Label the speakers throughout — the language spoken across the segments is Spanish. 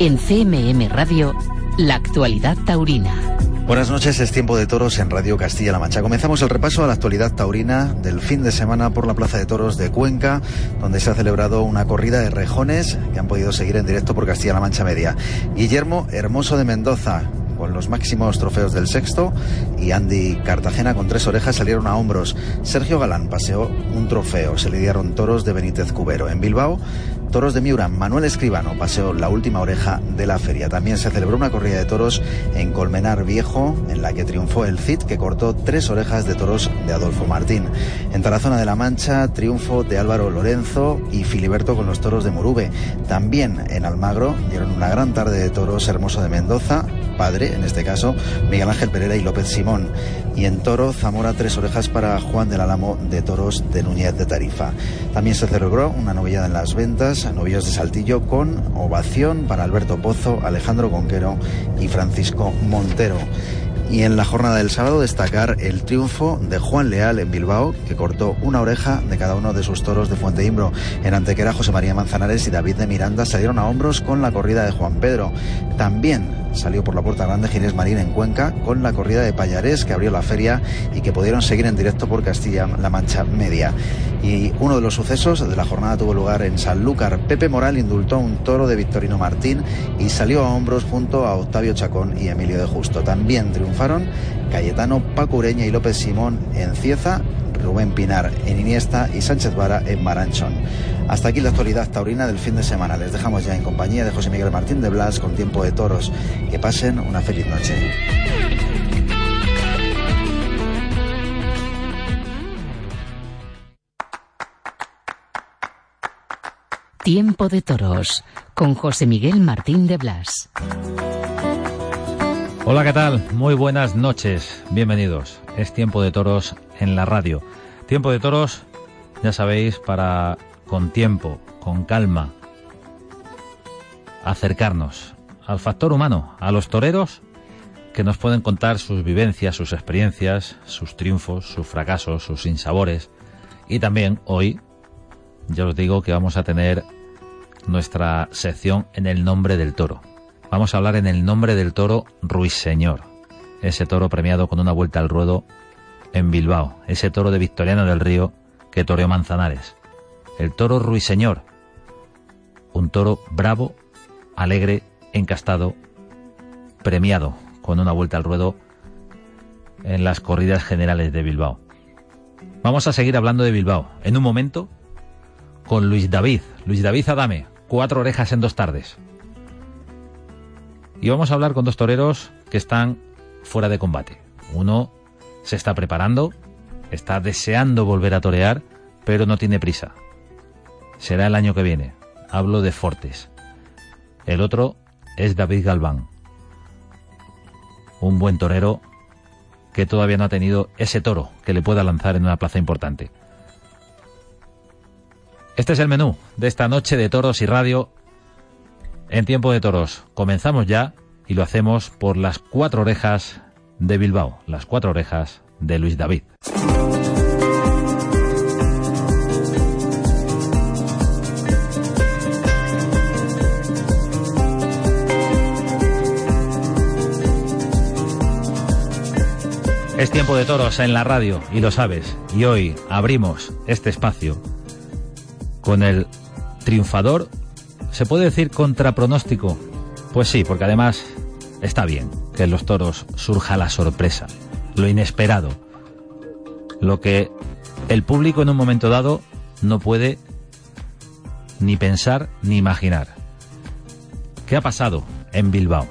Speaker 1: En CMM Radio, la actualidad taurina.
Speaker 2: Buenas noches, es tiempo de toros en Radio Castilla-La Mancha. Comenzamos el repaso a la actualidad taurina del fin de semana por la Plaza de Toros de Cuenca, donde se ha celebrado una corrida de rejones que han podido seguir en directo por Castilla-La Mancha Media. Guillermo Hermoso de Mendoza, con los máximos trofeos del sexto y Andy Cartagena con tres orejas salieron a hombros. Sergio Galán paseó un trofeo, se le dieron toros de Benítez Cubero. En Bilbao Toros de Miura, Manuel Escribano paseó la última oreja de la feria. También se celebró una corrida de toros en Colmenar Viejo, en la que triunfó el Cid, que cortó tres orejas de toros de Adolfo Martín. En Tarazona de la Mancha, triunfo de Álvaro Lorenzo y Filiberto con los toros de Murube. También en Almagro dieron una gran tarde de toros Hermoso de Mendoza, padre, en este caso, Miguel Ángel Pereira y López Simón. Y en Toro, Zamora, tres orejas para Juan del Álamo de Toros de Núñez de Tarifa. También se celebró una novillada en las ventas, novillos de Saltillo, con ovación para Alberto Pozo, Alejandro Conquero y Francisco Montero. Y en la jornada del sábado destacar el triunfo de Juan Leal en Bilbao, que cortó una oreja de cada uno de sus toros de Fuente Imbro. En Antequera, José María Manzanares y David de Miranda salieron a hombros con la corrida de Juan Pedro. También salió por la Puerta Grande Ginés Marín en Cuenca con la corrida de Payarés que abrió la feria y que pudieron seguir en directo por Castilla-La Mancha Media. Y uno de los sucesos de la jornada tuvo lugar en Sanlúcar. Pepe Moral indultó un toro de Victorino Martín y salió a hombros junto a Octavio Chacón y Emilio de Justo. También triunfaron Cayetano, Pacureña y López Simón en Cieza, Rubén Pinar en Iniesta y Sánchez Vara en Maranchón. Hasta aquí la actualidad taurina del fin de semana. Les dejamos ya en compañía de José Miguel Martín de Blas con tiempo de toros. Que pasen una feliz noche.
Speaker 1: Tiempo de toros con José Miguel Martín de Blas.
Speaker 3: Hola, ¿qué tal? Muy buenas noches. Bienvenidos. Es tiempo de toros en la radio. Tiempo de toros, ya sabéis, para con tiempo, con calma, acercarnos al factor humano, a los toreros que nos pueden contar sus vivencias, sus experiencias, sus triunfos, sus fracasos, sus sinsabores. Y también hoy, ya os digo que vamos a tener nuestra sección en el nombre del toro. Vamos a hablar en el nombre del toro Ruiseñor, ese toro premiado con una vuelta al ruedo en Bilbao, ese toro de Victoriano del Río que toreó Manzanares. El toro Ruiseñor, un toro bravo, alegre, encastado, premiado con una vuelta al ruedo en las corridas generales de Bilbao. Vamos a seguir hablando de Bilbao en un momento con Luis David, Luis David Adame, cuatro orejas en dos tardes. Y vamos a hablar con dos toreros que están fuera de combate. Uno se está preparando, está deseando volver a torear, pero no tiene prisa. Será el año que viene. Hablo de Fortes. El otro es David Galván. Un buen torero que todavía no ha tenido ese toro que le pueda lanzar en una plaza importante. Este es el menú de esta noche de toros y radio en tiempo de toros. Comenzamos ya y lo hacemos por las cuatro orejas de Bilbao, las cuatro orejas de Luis David. Es tiempo de toros en la radio y lo sabes. Y hoy abrimos este espacio con el triunfador, se puede decir contra pronóstico. Pues sí, porque además está bien que en los toros surja la sorpresa, lo inesperado. lo que el público en un momento dado no puede ni pensar ni imaginar. ¿Qué ha pasado en Bilbao?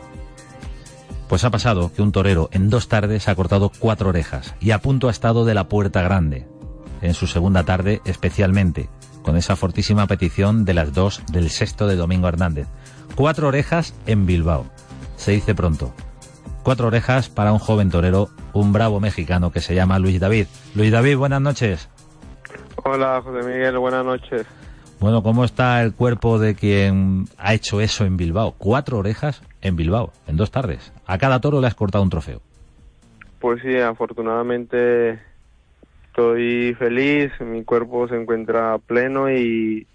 Speaker 3: Pues ha pasado que un torero en dos tardes ha cortado cuatro orejas y a punto ha estado de la puerta grande, en su segunda tarde especialmente, con esa fortísima petición de las dos del sexto de Domingo Hernández. Cuatro orejas en Bilbao. Se dice pronto. Cuatro orejas para un joven torero, un bravo mexicano que se llama Luis David. Luis David, buenas noches.
Speaker 4: Hola, José Miguel, buenas noches.
Speaker 3: Bueno, ¿cómo está el cuerpo de quien ha hecho eso en Bilbao? Cuatro orejas en Bilbao, en dos tardes. A cada toro le has cortado un trofeo.
Speaker 4: Pues sí, afortunadamente estoy feliz, mi cuerpo se encuentra pleno y,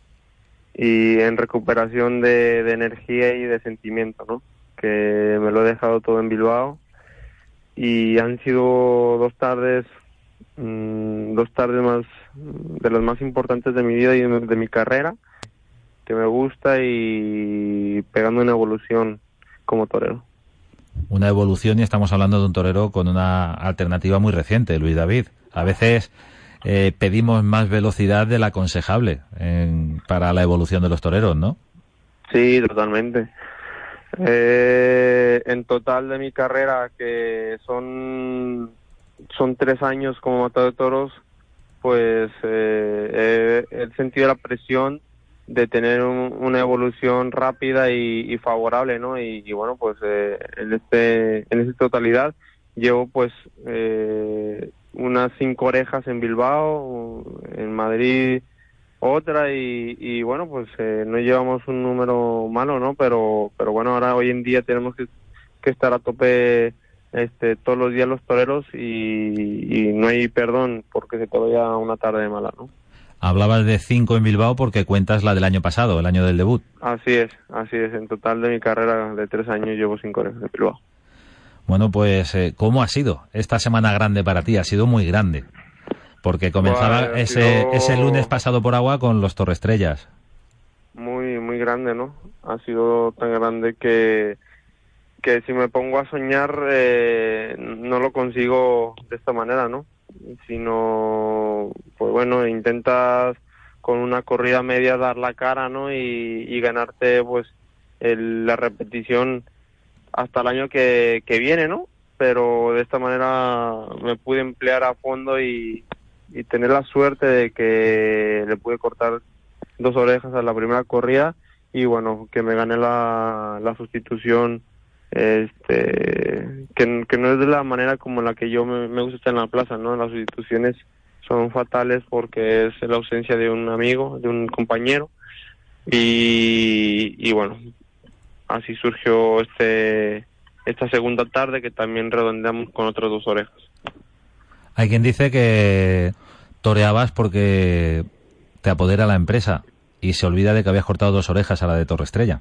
Speaker 4: y en recuperación de, energía y de sentimiento, ¿no? Que me lo he dejado todo en Bilbao y han sido dos tardes, mm, dos tardes más de las más importantes de mi vida y de mi carrera, que me gusta y pegando una evolución como torero.
Speaker 3: Una evolución y estamos hablando de un torero con una alternativa muy reciente, Luis David. A veces eh, pedimos más velocidad de la aconsejable para la evolución de los toreros, ¿no?
Speaker 4: Sí, totalmente. Eh, en total de mi carrera, que son, son tres años como matador de toros, pues eh, he sentido la presión de tener una evolución rápida y, favorable, ¿no? Y, bueno, pues eh, en este en esta totalidad llevo pues eh, unas cinco orejas en Bilbao, en Madrid otra y, bueno, pues eh, no llevamos un número malo, ¿no? Pero pero bueno, ahora hoy en día tenemos que, estar a tope este todos los días los toreros y, y no hay perdón porque se ya una tarde mala, ¿no?
Speaker 3: Hablabas de cinco en Bilbao porque cuentas la del año pasado, el año del debut.
Speaker 4: Así es, así es. En total de mi carrera de tres años llevo cinco en Bilbao.
Speaker 3: Bueno, pues, eh, ¿cómo ha sido esta semana grande para ti? Ha sido muy grande. Porque comenzaba ese, ese lunes pasado por agua con los Torrestrellas.
Speaker 4: Muy, muy grande, ¿no? Ha sido tan grande que, que si me pongo a soñar eh, no lo consigo de esta manera, ¿no? Sino pues bueno intentas con una corrida media dar la cara no y, ganarte pues la repetición hasta el año que, que viene no pero de esta manera me pude emplear a fondo y, y tener la suerte de que le pude cortar dos orejas a la primera corrida y bueno que me gané la, la sustitución este que, no es de la manera como la que yo me, gusta estar en la plaza, ¿no? Las sustituciones son fatales porque es la ausencia de un amigo, de un compañero y, y bueno, así surgió este esta segunda tarde que también redondeamos con otras dos orejas.
Speaker 3: Hay quien dice que toreabas porque te apodera la empresa y se olvida de que habías cortado dos orejas a la de Torre Estrella.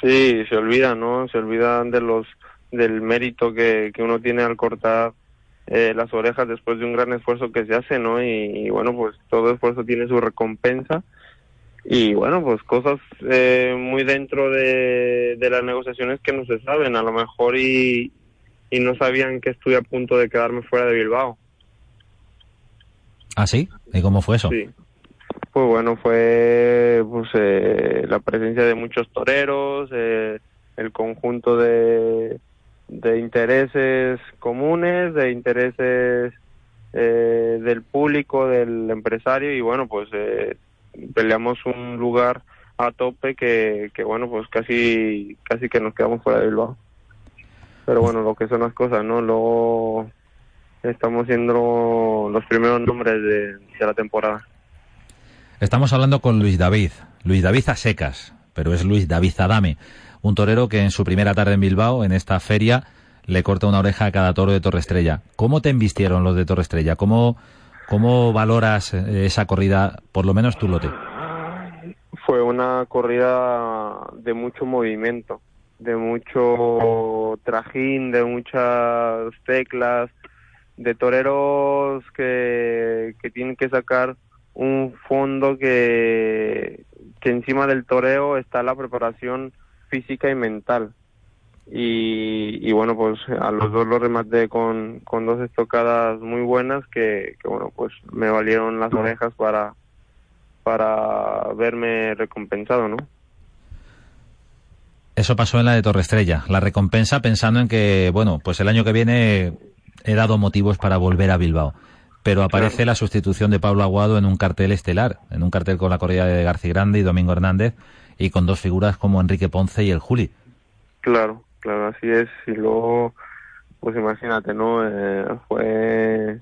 Speaker 4: Sí, se olvidan, ¿no? Se olvidan de los del mérito que, que uno tiene al cortar eh, las orejas después de un gran esfuerzo que se hace, ¿no? Y, bueno, pues todo esfuerzo tiene su recompensa. Y bueno, pues cosas eh, muy dentro de, de las negociaciones que no se saben, a lo mejor y, y no sabían que estuve a punto de quedarme fuera de Bilbao.
Speaker 3: ¿Ah, sí? ¿Y cómo fue eso?
Speaker 4: Sí. Pues bueno, fue pues, eh, la presencia de muchos toreros, eh, el conjunto de, intereses comunes, de intereses eh, del público, del empresario y bueno, pues peleamos un lugar a tope que, que bueno, pues casi casi que nos quedamos fuera de Bilbao. Pero bueno, lo que son las cosas, ¿no? Luego estamos siendo los primeros nombres de la temporada.
Speaker 3: Estamos hablando con Luis David, Luis David a secas, pero es Luis David Adame, un torero que en su primera tarde en Bilbao, en esta feria, le corta una oreja a cada toro de Torre Estrella. ¿Cómo te embistieron los de Torre Estrella? ¿Cómo, cómo valoras eh, esa corrida, por lo menos tu lote?
Speaker 4: Fue una corrida de mucho movimiento, de mucho trajín, de muchas teclas, de toreros que, que tienen que sacar un fondo que, que encima del toreo está la preparación física y mental. y, bueno, pues a los dos los rematé con, con dos estocadas muy buenas que, bueno, pues me valieron las orejas para, para verme recompensado, ¿no?
Speaker 3: Eso pasó en la de Torre Estrella, la recompensa pensando en que, bueno, pues el año que viene he dado motivos para volver a Bilbao. Pero aparece la sustitución de Pablo Aguado en un cartel estelar, en un cartel con la corrida de García Grande y Domingo Hernández, y con dos figuras como Enrique Ponce y el Juli.
Speaker 4: Claro, claro, así es. Y luego, pues imagínate, ¿no? Eh, fue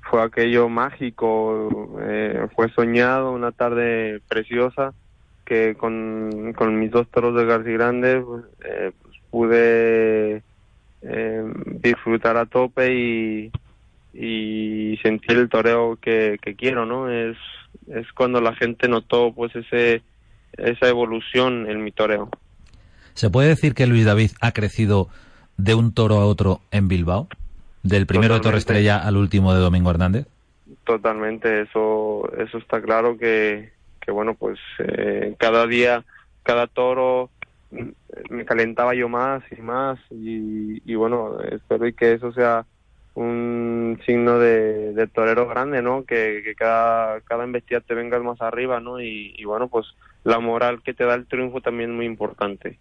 Speaker 4: fue aquello mágico, eh, fue soñado, una tarde preciosa que con, con mis dos toros de García Grande pues, eh, pues pude eh, disfrutar a tope y, y sentir el toreo que, que quiero, ¿no? Es, es cuando la gente notó pues ese esa evolución en mi toreo.
Speaker 3: ¿Se puede decir que Luis David ha crecido de un toro a otro en Bilbao? ¿Del primero de Torre Estrella al último de Domingo Hernández?
Speaker 4: Totalmente, eso, eso está claro que, que bueno, pues eh, cada día, cada toro mm, me calentaba yo más y más y, y bueno, espero que eso sea un signo de, torero grande, ¿no? Que, cada, cada embestida te vengas más arriba, ¿no? Y, y, bueno, pues la moral que te da el triunfo también es muy importante.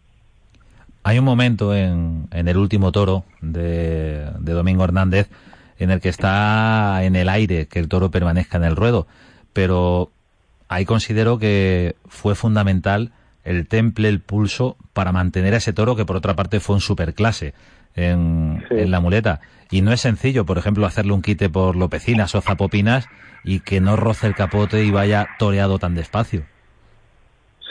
Speaker 3: Hay un momento en, en el último toro de, de Domingo Hernández en el que está en el aire que el toro permanezca en el ruedo, pero ahí considero que fue fundamental el temple, el pulso, para mantener a ese toro que por otra parte fue un superclase en, en la muleta. Y no es sencillo, por ejemplo, hacerle un quite por lopecinas o zapopinas y que no roce el capote y vaya toreado tan despacio.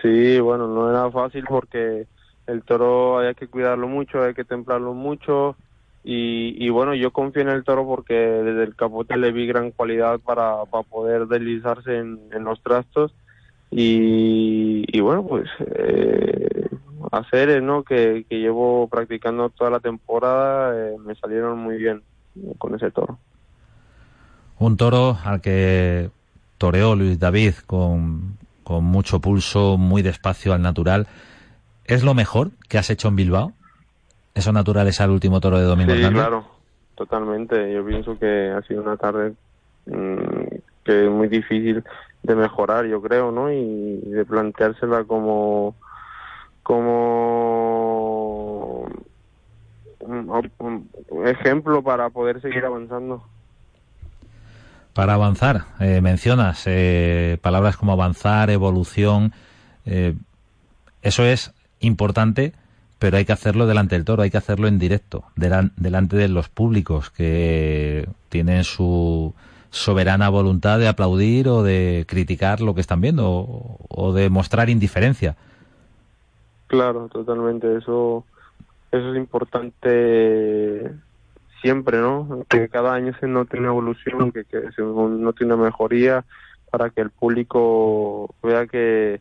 Speaker 4: Sí, bueno, no era fácil porque el toro hay que cuidarlo mucho, hay que templarlo mucho, y, bueno, yo confío en el toro porque desde el capote le vi gran cualidad para, para poder deslizarse en, los trastos. Y, bueno, pues eh, hacer ¿no? Que, que, llevo practicando toda la temporada, eh, me salieron muy bien con ese toro.
Speaker 3: Un toro al que toreó Luis David con, con mucho pulso, muy despacio al natural. ¿Es lo mejor que has hecho en Bilbao? Eso natural es al último toro de Domingo
Speaker 4: sí, claro, totalmente. Yo pienso que ha sido una tarde mm, que es muy difícil de mejorar, yo creo, ¿no? Y de planteársela como como un, ejemplo para poder seguir avanzando.
Speaker 3: Para avanzar, eh, mencionas eh, palabras como avanzar, evolución. Eh, eso es importante pero hay que hacerlo delante del toro, hay que hacerlo en directo, delante de los públicos que tienen su soberana voluntad de aplaudir o de criticar lo que están viendo o, de mostrar indiferencia.
Speaker 4: Claro, totalmente. Eso, eso es importante siempre, ¿no? Que cada año se note una evolución, que, que se note una mejoría para que el público vea que,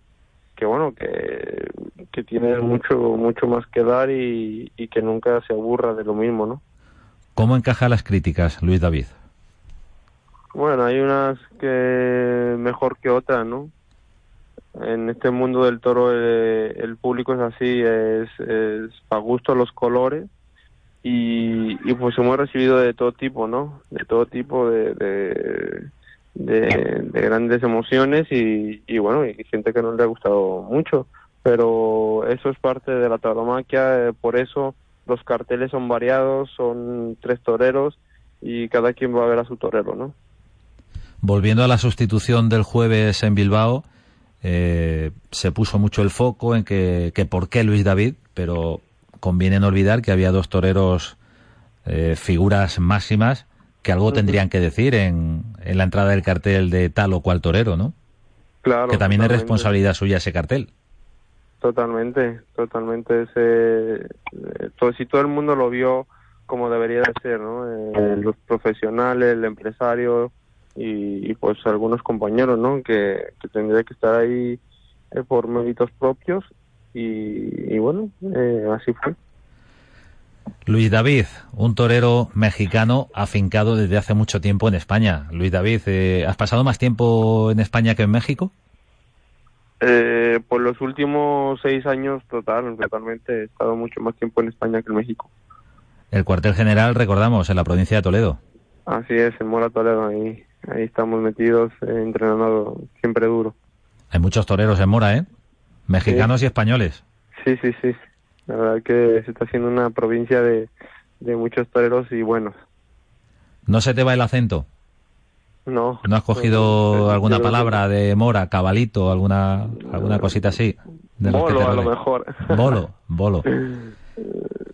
Speaker 4: que bueno, que, que tiene mucho, mucho más que dar y, y que nunca se aburra de lo mismo, ¿no?
Speaker 3: ¿Cómo encaja las críticas, Luis David?
Speaker 4: Bueno, hay unas que mejor que otras, ¿no? En este mundo del toro eh, el público es así, es, es para gusto los colores y, y pues hemos recibido de todo tipo, ¿no? De todo tipo de, de de, grandes emociones y, y, bueno, y gente que no le ha gustado mucho, pero eso es parte de la tauromaquia, eh, por eso los carteles son variados, son tres toreros y cada quien va a ver a su torero, ¿no?
Speaker 3: Volviendo a la sustitución del jueves en Bilbao, eh, se puso mucho el foco en que, que por qué Luis David, pero conviene no olvidar que había dos toreros eh, figuras máximas que algo tendrían que decir en, en, la entrada del cartel de tal o cual torero, ¿no?
Speaker 4: Claro.
Speaker 3: Que también es responsabilidad suya ese cartel.
Speaker 4: Totalmente, totalmente. Ese, todo, si todo el mundo lo vio como debería de ser, ¿no? Eh, los profesionales, el empresario y, pues algunos compañeros, ¿no? Que, que tendría que estar ahí eh, por méritos propios y, y bueno, eh, así fue.
Speaker 3: Luis David, un torero mexicano afincado desde hace mucho tiempo en España. Luis David, eh, ¿has pasado más tiempo en España que en México?
Speaker 4: Eh, por los últimos seis años, total, totalmente, he estado mucho más tiempo en España que en México.
Speaker 3: El cuartel general, recordamos, en la provincia de Toledo.
Speaker 4: Así es, en Mora Toledo, ahí, ahí estamos metidos, eh, entrenando siempre duro.
Speaker 3: Hay muchos toreros en Mora, ¿eh? Mexicanos y españoles.
Speaker 4: Sí, sí, sí. La verdad que se está haciendo una provincia de, de muchos toreros y buenos.
Speaker 3: ¿No se te va el acento?
Speaker 4: No.
Speaker 3: ¿No has cogido
Speaker 4: Eh,
Speaker 3: alguna palabra de Mora, cabalito, alguna, alguna cosita así? de
Speaker 4: Bolo, a lo mejor.
Speaker 3: Bolo, bolo.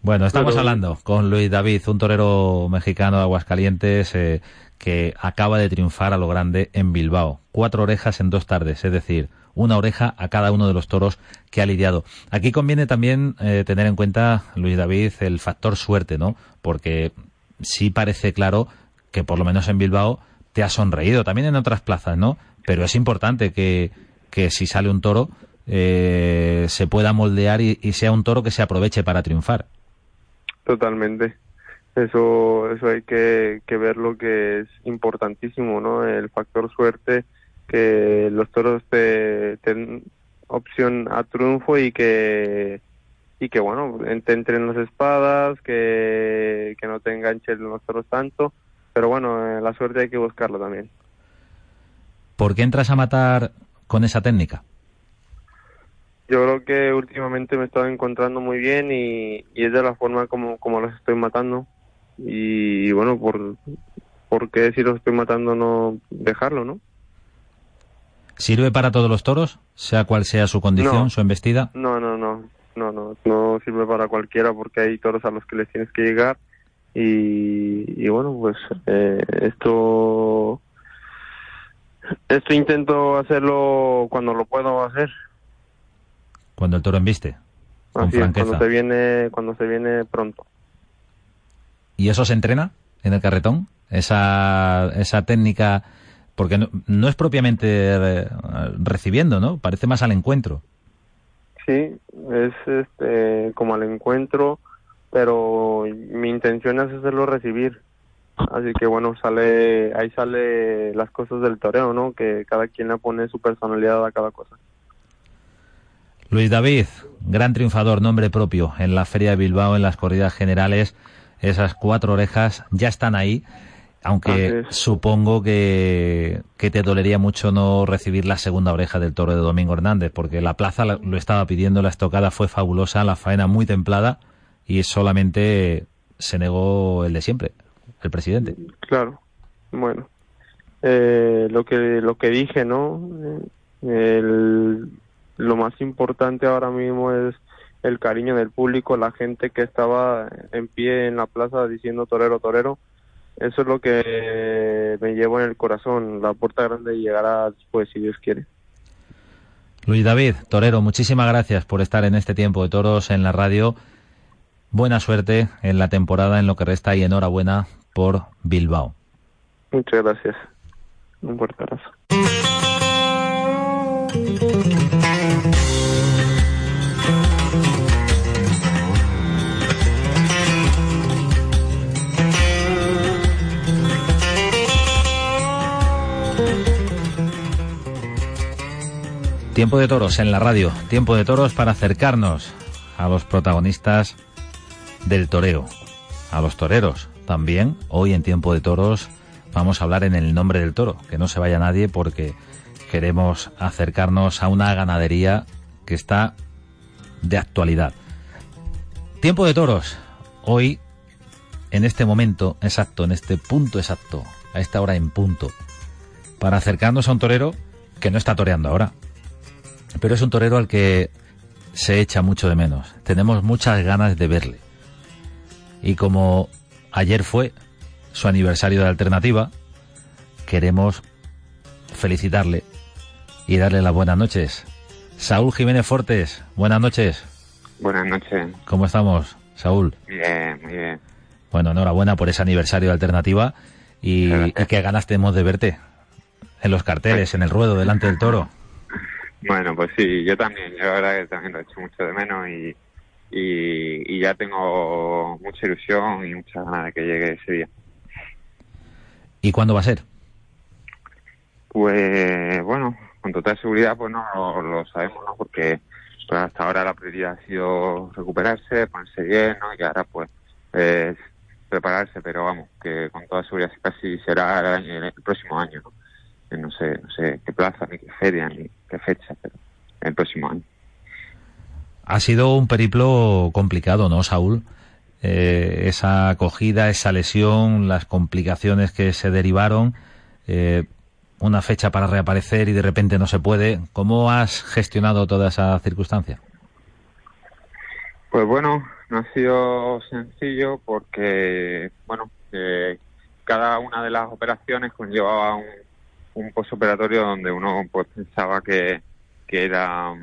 Speaker 3: Bueno, estamos
Speaker 4: Pero-
Speaker 3: hablando con Luis David, un torero mexicano de Aguascalientes eh, que acaba de triunfar a lo grande en Bilbao. Cuatro orejas en dos tardes, es decir, una oreja a cada uno de los toros que ha lidiado. Aquí conviene también eh, tener en cuenta, Luis David, el factor suerte, ¿no? Porque sí parece claro que por lo menos en Bilbao te ha sonreído, también en otras plazas, ¿no? Pero es importante que, que si sale un toro eh, se pueda moldear y, y sea un toro que se aproveche para triunfar.
Speaker 4: Totalmente. Eso, eso hay que, que ver lo que es importantísimo, ¿no? El factor suerte, que los toros te, te opción a triunfo y que y que bueno, te entren las espadas, que, que no te enganchen los toros tanto, pero bueno, eh, la suerte hay que buscarla también.
Speaker 3: ¿Por qué entras a matar con esa técnica?
Speaker 4: Yo creo que últimamente me he estado encontrando muy bien y, y es de la forma como, como los estoy matando. Y, bueno, por, por qué si los estoy matando no dejarlo, ¿no?
Speaker 3: ¿Sirve para todos los toros, sea cual sea su condición,
Speaker 4: No.
Speaker 3: su embestida?
Speaker 4: No, no, no, no, no, no sirve para cualquiera porque hay toros a los que les tienes que llegar y, y bueno, pues eh, esto, esto intento hacerlo cuando lo puedo hacer.
Speaker 3: Cuando el toro embiste, con
Speaker 4: Así es,
Speaker 3: franqueza.
Speaker 4: cuando se viene, cuando se viene pronto.
Speaker 3: ¿Y eso se entrena en el carretón? Esa, esa técnica, porque no, no es propiamente eh, recibiendo, ¿no? Parece más al encuentro.
Speaker 4: Sí, es este como al encuentro, pero mi intención es hacerlo recibir. Así que bueno, sale ahí sale las cosas del toreo, ¿no? Que cada quien le pone su personalidad a cada cosa.
Speaker 3: Luis David, gran triunfador, nombre propio en la Feria de Bilbao, en las corridas generales. Esas cuatro orejas ya están ahí, aunque supongo que, que te dolería mucho no recibir la segunda oreja del toro de Domingo Hernández, porque la plaza la- lo estaba pidiendo, la estocada fue fabulosa, la faena muy templada y solamente se negó el de siempre, el presidente.
Speaker 4: Claro. Bueno, eh, lo que lo que dije, ¿no? Eh, el- lo más importante ahora mismo es el cariño del público, la gente que estaba en pie en la plaza diciendo torero, torero. Eso es lo que me llevo en el corazón. La puerta grande llegará después, si Dios quiere.
Speaker 3: Luis David, torero, muchísimas gracias por estar en este tiempo de toros en la radio. Buena suerte en la temporada, en lo que resta y enhorabuena por Bilbao.
Speaker 4: Muchas gracias. Un fuerte abrazo.
Speaker 3: Tiempo de toros en la radio, tiempo de toros para acercarnos a los protagonistas del toreo, a los toreros. También hoy en tiempo de toros vamos a hablar en el nombre del toro, que no se vaya nadie porque queremos acercarnos a una ganadería que está de actualidad. Tiempo de toros, hoy en este momento exacto, en este punto exacto, a esta hora en punto, para acercarnos a un torero que no está toreando ahora, pero es un torero al que se echa mucho de menos. Tenemos muchas ganas de verle. Y como ayer fue su aniversario de alternativa, queremos felicitarle y darle las buenas noches. Saúl Jiménez Fortes, buenas noches.
Speaker 5: Buenas noches.
Speaker 3: ¿Cómo estamos, Saúl?
Speaker 5: Bien, muy bien.
Speaker 3: Bueno, enhorabuena por ese aniversario de alternativa y, y qué ganas tenemos de verte en los carteles, en el ruedo, delante del toro.
Speaker 5: Bueno, pues sí, yo también. Yo la verdad que también lo he hecho mucho de menos y, y, y ya tengo mucha ilusión y muchas ganas de que llegue ese día.
Speaker 3: ¿Y cuándo va a ser?
Speaker 5: Pues bueno, con total seguridad pues no lo, sabemos, ¿no? Porque pues, hasta ahora la prioridad ha sido recuperarse, ponerse bien, ¿no? Y ahora pues es prepararse, pero vamos, que con toda seguridad casi será el, próximo año, ¿no? no sé, no sé qué plaza, ni qué feria, ni qué fecha, pero el próximo año.
Speaker 3: Ha sido un periplo complicado, ¿no, Saúl? Eh, esa acogida, esa lesión, las complicaciones que se derivaron, eh, una fecha para reaparecer y de repente no se puede. ¿Cómo has gestionado toda esa circunstancia?
Speaker 5: Pues bueno, no ha sido sencillo porque, bueno, eh, cada una de las operaciones conllevaba un, un postoperatorio donde uno pues pensaba que, que era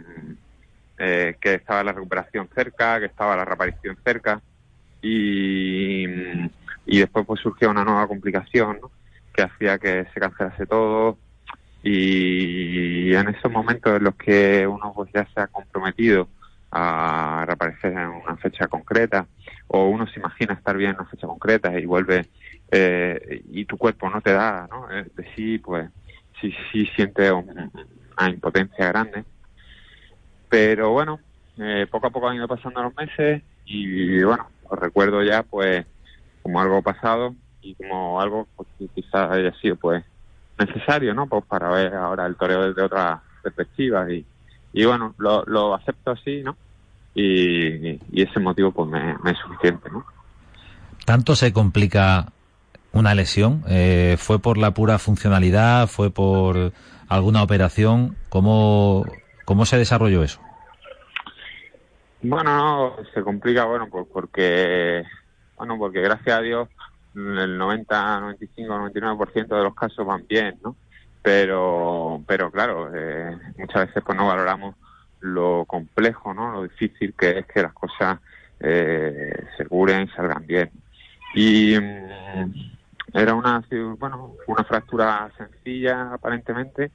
Speaker 5: eh, que estaba la recuperación cerca, que estaba la reaparición cerca y, y después pues surgió una nueva complicación que hacía que se cancelase todo y en esos momentos en los que uno pues ya se ha comprometido a reaparecer en una fecha concreta o uno se imagina estar bien en una fecha concreta y vuelve eh, y tu cuerpo no te da ¿no? de sí pues sí sí siente una impotencia grande pero bueno eh, poco a poco han ido pasando los meses y bueno lo recuerdo ya pues como algo pasado y como algo pues, que quizás haya sido pues necesario no pues para ver ahora el toreo desde otra perspectiva y y bueno, lo, lo acepto así, ¿no? Y, ese motivo pues me, es suficiente, ¿no?
Speaker 3: ¿Tanto se complica una lesión? Eh, ¿Fue por la pura funcionalidad? ¿Fue por alguna operación? ¿Cómo, cómo se desarrolló eso?
Speaker 5: Bueno, no, se complica, bueno, pues porque, bueno, porque gracias a Dios el 90, 95, 99% de los casos van bien, ¿no? pero pero claro eh, muchas veces pues no valoramos lo complejo no lo difícil que es que las cosas eh, se curen y salgan bien y mm, era una bueno una fractura sencilla aparentemente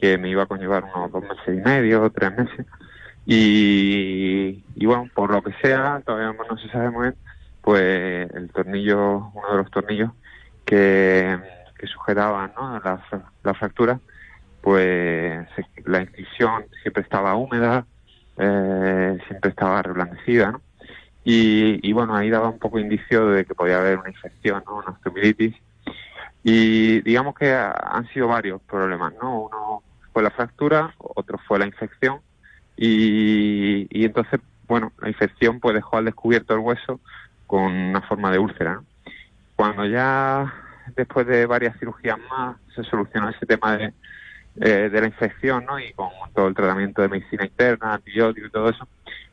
Speaker 5: que me iba a conllevar unos dos meses y medio tres meses y, y bueno por lo que sea todavía no se sabe muy bien pues el tornillo uno de los tornillos que que sujetaban ¿no? la, la fractura, pues la incisión siempre estaba húmeda, eh, siempre estaba reblandecida, ¿no? Y, y, bueno, ahí daba un poco indicio de que podía haber una infección, ¿no? una osteomielitis. Y digamos que han sido varios problemas, ¿no? Uno fue la fractura, otro fue la infección. Y, y entonces, bueno, la infección pues dejó al descubierto el hueso con una forma de úlcera. Cuando ya después de varias cirugías más, se solucionó ese tema de, eh, de la infección, ¿no? Y con todo el tratamiento de medicina interna, antibióticos y todo eso,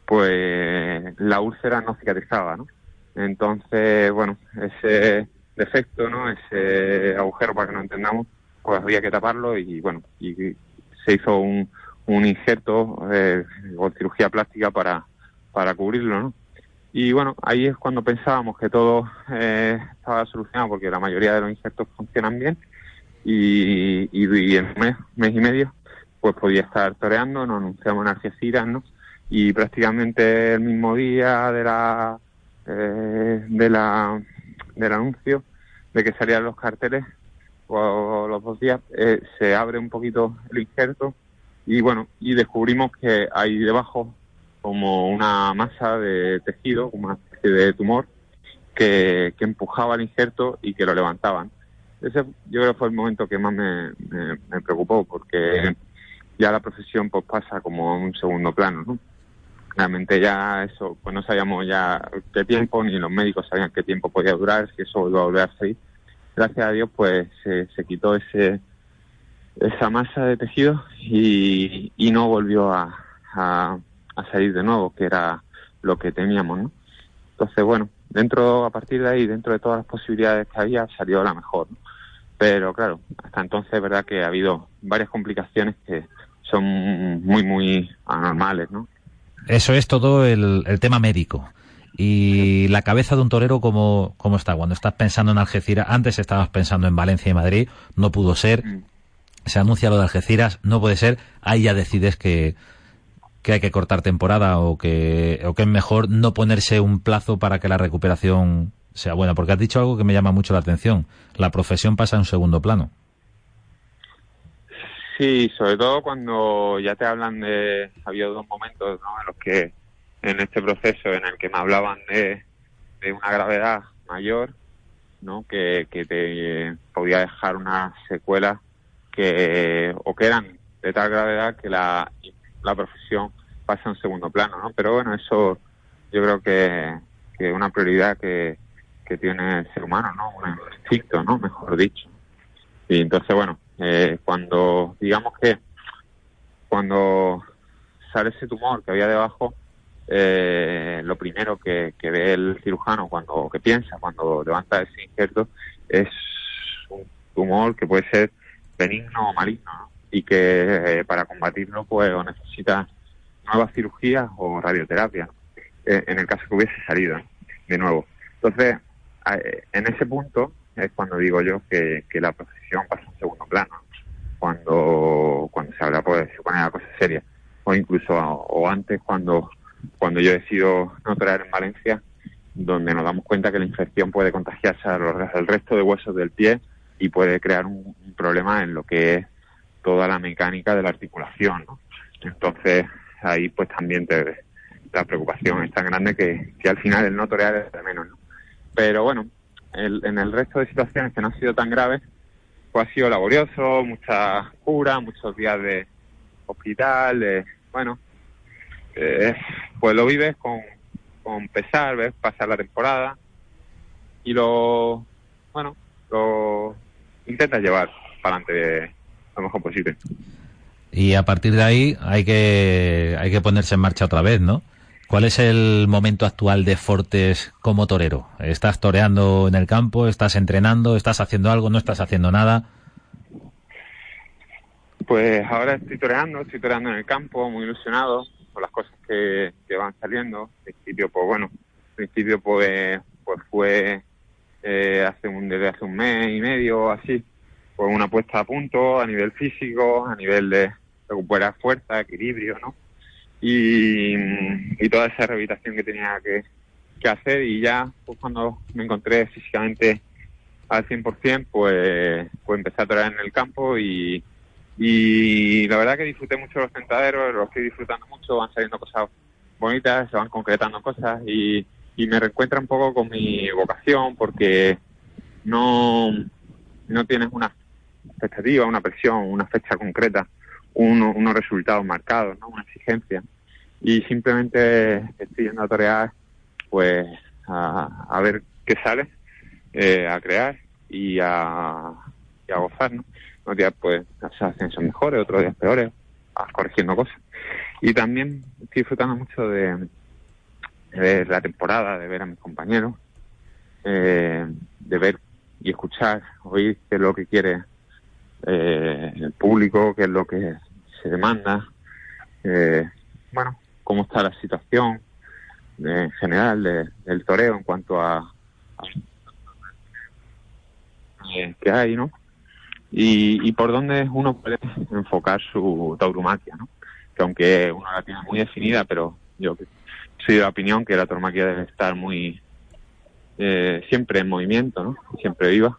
Speaker 5: pues la úlcera no cicatrizaba, ¿no? Entonces, bueno, ese defecto, ¿no? Ese agujero, para que no entendamos, pues había que taparlo y, bueno, y se hizo un, un injerto eh, o cirugía plástica para, para cubrirlo, ¿no? Y bueno, ahí es cuando pensábamos que todo eh, estaba solucionado porque la mayoría de los injertos funcionan bien y, y, en un mes, mes y medio pues podía estar toreando, nos anunciamos en Algeciras, ¿no? Y prácticamente el mismo día de la, eh, de la del anuncio de que salían los carteles o los dos días eh, se abre un poquito el injerto y bueno y descubrimos que ahí debajo como una masa de tejido, como una especie de tumor, que, empujaba el injerto y que lo levantaban. Ese yo creo que fue el momento que más me, preocupó, porque ya la profesión pues pasa como a un segundo plano, ¿no? Realmente ya eso, pues no sabíamos ya qué tiempo, ni los médicos sabían qué tiempo podía durar, si eso iba a volver a seguir. Gracias a Dios, pues se, quitó ese esa masa de tejido y, no volvió a, salir de nuevo, que era lo que teníamos, ¿no? Entonces, bueno, dentro, a partir de ahí, dentro de todas las posibilidades que había, salió la mejor. Pero claro, hasta entonces es verdad que ha habido varias complicaciones que son muy, muy anormales, ¿no?
Speaker 3: Eso es todo el, el tema médico. Y la cabeza de un torero, ¿cómo, ¿cómo está? Cuando estás pensando en Algeciras, antes estabas pensando en Valencia y Madrid, no pudo ser. Mm. Se anuncia lo de Algeciras, no puede ser. Ahí ya decides que, que hay que cortar temporada o que, o que es mejor no ponerse un plazo para que la recuperación sea buena? Porque has dicho algo que me llama mucho la atención. La profesión pasa en un segundo plano.
Speaker 5: Sí, sobre todo cuando ya te hablan de... Ha habido dos momentos ¿no? en los que, en este proceso, en el que me hablaban de, de una gravedad mayor, ¿no? Que, que te podía dejar una secuela que, o que eran de tal gravedad que la, la profesión pasa en segundo plano, ¿no? Pero bueno, eso yo creo que, que es una prioridad que, que tiene el ser humano, ¿no? Un instinto, ¿no? Mejor dicho. Y entonces, bueno, eh, cuando, digamos que, cuando sale ese tumor que había debajo, eh, lo primero que, que, ve el cirujano cuando que piensa cuando levanta ese injerto es un tumor que puede ser benigno o maligno ¿no? y que eh, para combatirlo pues necesita nuevas cirugías o radioterapia eh, en el caso que hubiese salido de nuevo. Entonces en ese punto es cuando digo yo que, que la profesión pasa en segundo plano cuando cuando se habla pues se pone la cosa seria o incluso o antes cuando cuando yo decido no traer en Valencia, donde nos damos cuenta que la infección puede contagiarse al resto de huesos del pie y puede crear un, un, problema en lo que es toda la mecánica de la articulación. Entonces, ahí pues también te, la preocupación es tan grande que, que al final el no torear es de menos. ¿no? Pero bueno, el, en el resto de situaciones que no han sido tan graves, pues ha sido laborioso, mucha cura, muchos días de hospital, bueno, eh, pues lo vives con, con pesar, ves pasar la temporada y lo, bueno, lo intentas llevar para adelante lo mejor posible.
Speaker 3: Y a partir de ahí hay que, hay que ponerse en marcha otra vez, ¿no? ¿Cuál es el momento actual de Fortes como torero? ¿Estás toreando en el campo? ¿Estás entrenando? ¿Estás haciendo algo? ¿No estás haciendo nada?
Speaker 5: Pues ahora estoy toreando, estoy toreando en el campo, muy ilusionado por las cosas que, que van saliendo. Al principio, pues bueno, al principio pues, pues fue eh, hace un, desde hace un mes y medio así, pues una puesta a punto a nivel físico, a nivel de recuperar fuerza, equilibrio, ¿no? Y, toda esa rehabilitación que tenía que, hacer y ya pues cuando me encontré físicamente al 100%, pues, pues empecé a torear en el campo y, y la verdad que disfruté mucho los tentaderos, los estoy disfrutando mucho, van saliendo cosas bonitas, se van concretando cosas y, y me reencuentra un poco con mi vocación porque no, no tienes una expectativa, una presión, una fecha concreta, uno, unos resultados marcados, ¿no? una exigencia. Y simplemente estoy yendo a torear, pues, a, a ver qué sale, eh, a crear y a, y a gozar, ¿no? unos días pues las hacen son mejores, otros días peores, corrigiendo cosas. Y también estoy disfrutando mucho de, de la temporada, de ver a mis compañeros, eh, de ver y escuchar, oír qué es lo que quiere eh, el público, qué es lo que se demanda, eh, bueno, cómo está la situación en general de, del toreo en cuanto a, a eh, que hay, ¿no? y, y por dónde uno puede enfocar su tauromaquia, ¿no? Que aunque uno la tiene muy definida, pero yo soy de la opinión que la tauromaquia debe estar muy eh, siempre en movimiento, ¿no? Siempre viva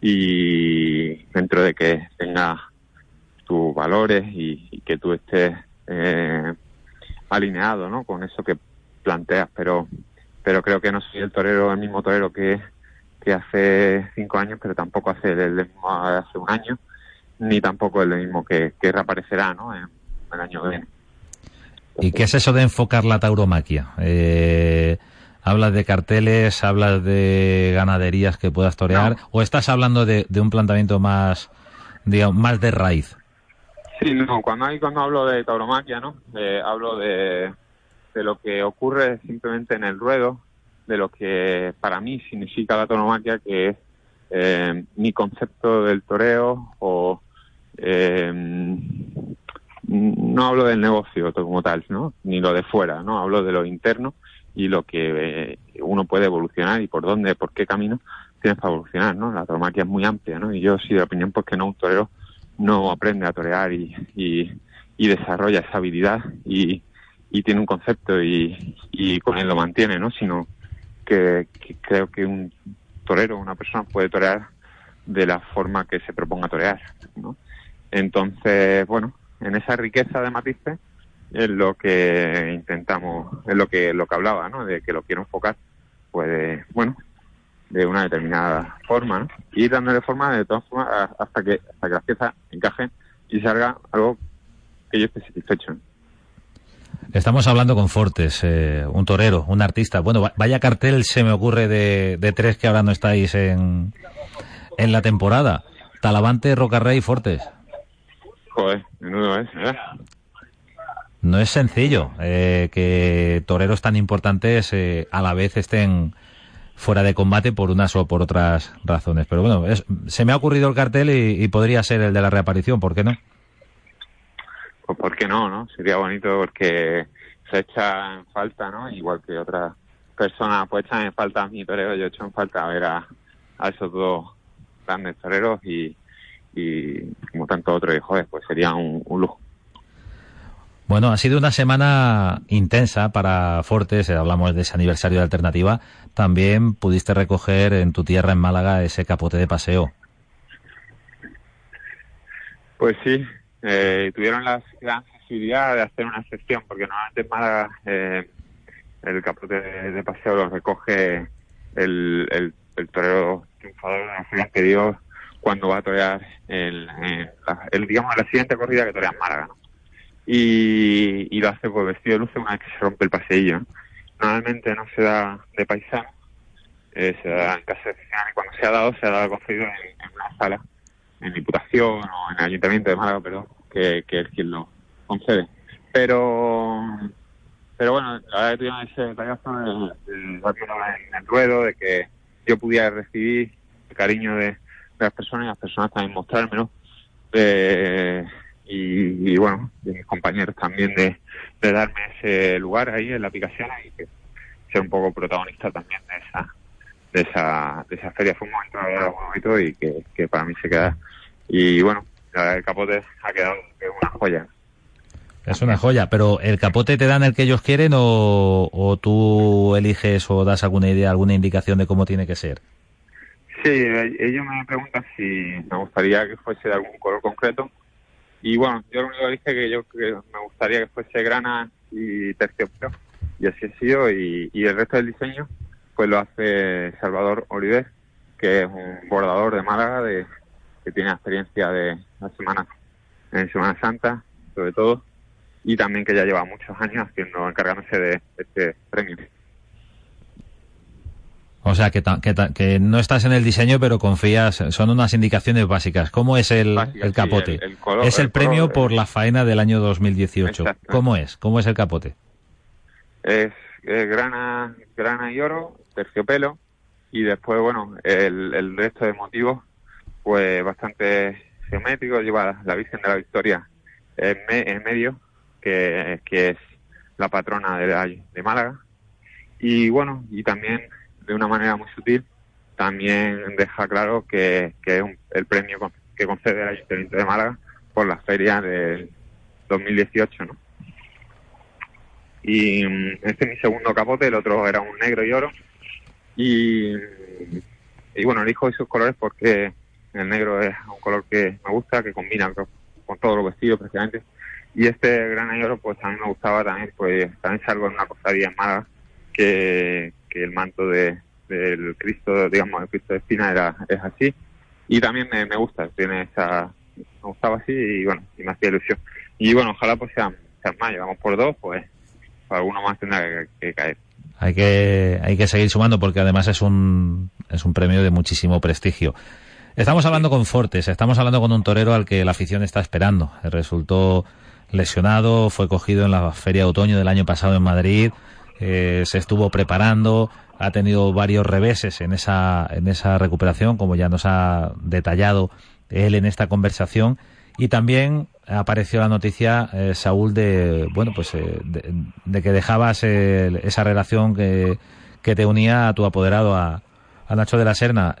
Speaker 5: y dentro de que tenga tus valores y, y que tú estés eh, alineado, ¿no? Con eso que planteas, pero pero creo que no soy el torero, el mismo torero que que hace cinco años, pero tampoco hace el mismo hace un año, ni tampoco el mismo que, que reaparecerá ¿no? en, el año que viene.
Speaker 3: ¿Y qué es eso de enfocar la tauromaquia? Eh, ¿Hablas de carteles, hablas de ganaderías que puedas torear? No. ¿O estás hablando de, de, un planteamiento más, digamos, más de raíz?
Speaker 5: Sí, no, cuando, hay, cuando hablo de tauromaquia, ¿no? Eh, hablo de, de lo que ocurre simplemente en el ruedo, de lo que para mí significa la tauromaquia, que es eh, mi concepto del toreo o eh, no hablo del negocio como tal, ¿no? Ni lo de fuera, ¿no? Hablo de lo interno y lo que eh, uno puede evolucionar y por dónde, por qué camino tienes para evolucionar, ¿no? La tauromaquia es muy amplia, ¿no? Y yo soy de opinión pues que no un torero no aprende a torear y, y, desarrolla esa habilidad y, y tiene un concepto y, y con él lo mantiene, ¿no? Sino que, que, creo que un torero, una persona puede torear de la forma que se proponga torear, ¿no? Entonces, bueno, en esa riqueza de matices es lo que intentamos, es lo que lo que hablaba, ¿no? De que lo quiero enfocar, pues, bueno, de una determinada forma, ¿no? Y dándole forma de todas formas hasta que hasta que las piezas encajen y salga algo que yo esté satisfecho.
Speaker 3: Estamos hablando con Fortes, eh, un torero, un artista. Bueno, vaya cartel se me ocurre de, de tres que ahora no estáis en, en la temporada. Talavante, Rocarrey y Fortes.
Speaker 5: Joder, menudo es, ¿eh?
Speaker 3: No es sencillo eh, que toreros tan importantes eh, a la vez estén fuera de combate por unas o por otras razones. Pero bueno, se me ha ocurrido el cartel y, podría ser el de la reaparición, ¿por qué no?
Speaker 5: Pues ¿por qué no, no? Sería bonito porque se echa en falta, ¿no? Igual que otras personas pues echan en falta a mi torero, yo he hecho en falta a ver a, esos dos grandes toreros y, como tanto otros, y joder, pues sería un lujo.
Speaker 3: Bueno, ha sido una semana intensa para Fortes, eh, hablamos de ese aniversario de alternativa. También pudiste recoger en tu tierra, en Málaga, ese capote de paseo.
Speaker 5: Pues sí, eh, tuvieron la gran sensibilidad de hacer una excepción, porque normalmente en Málaga eh, el capote de, paseo lo recoge el, torero triunfador de la feria anterior cuando va a torear el, el, digamos, la siguiente corrida que torea en Málaga. ¿no? Y, lo hace por vestido de luces una vez que se rompe el paseillo. Normalmente no se da de paisano, eh, se da en casa y cuando se ha dado, se ha dado concedido en, una sala, en Diputación o en el Ayuntamiento de Málaga, pero que, que es quien lo concede. Pero pero bueno, la verdad que tuvimos ese detallazo de, en el ruedo, de que yo pudiera recibir el cariño de, las personas y las personas también mostrármelo. Eh, y, bueno, de mis compañeros también de, darme ese lugar ahí en la aplicación y que ser un poco protagonista también de esa de esa, de esa feria. Fue un momento bonito y que, que para mí se queda. Y bueno, el capote ha quedado una joya.
Speaker 3: Es una joya, pero ¿el capote te dan el que ellos quieren o, o tú eliges o das alguna idea, alguna indicación de cómo tiene que ser?
Speaker 5: Sí, ellos me preguntan si me gustaría que fuese de algún color concreto y bueno, yo lo único que dije que yo que me gustaría que fuese grana y terciopelo, y así ha sido, y, el resto del diseño pues lo hace Salvador Oliver, que es un bordador de Málaga, de, que tiene experiencia de la semana, en Semana Santa, sobre todo, y también que ya lleva muchos años haciendo, encargándose de este premio.
Speaker 3: O sea, que, que, no estás en el diseño, pero confías, son unas indicaciones básicas. ¿Cómo es el, capote? es el, premio por la faena del año 2018. ¿Cómo es? ¿Cómo es el capote?
Speaker 5: Es, grana, grana y oro, terciopelo, y después, bueno, el, resto de motivos, pues bastante geométrico, lleva la Virgen de la Victoria en, en medio, que, que es la patrona de, de Málaga. Y bueno, y también de una manera muy sutil, también deja claro que, es el premio que concede el Ayuntamiento de Málaga por la feria del 2018, ¿no? Y mm, este es mi segundo capote, el otro era un negro y oro. Y, y bueno, elijo esos colores porque el negro es un color que me gusta, que combina con, todos los vestidos prácticamente. Y este gran y pues mí me gustaba también, pues también salgo en una costadilla en Málaga que, que el manto de, del Cristo, digamos, el Cristo de Espina era, es así. Y también me, gusta, tiene esa, me gustaba así y bueno, y me hacía ilusión. Y bueno, ojalá pues sea, sea más, vamos por dos, pues, alguno más tendrá que, caer.
Speaker 3: Hay que, hay que seguir sumando porque además es un, es un premio de muchísimo prestigio. Estamos hablando con Fortes, estamos hablando con un torero al que la afición está esperando. Resultó lesionado, fue cogido en la Feria de Otoño del año pasado en Madrid, eh, se estuvo preparando, ha tenido varios reveses en esa, en esa recuperación, como ya nos ha detallado él en esta conversación. Y también apareció la noticia, eh, Saúl, de, bueno, pues, eh, de, que dejabas esa relación que, que, te unía a tu apoderado, a, Nacho de la Serna.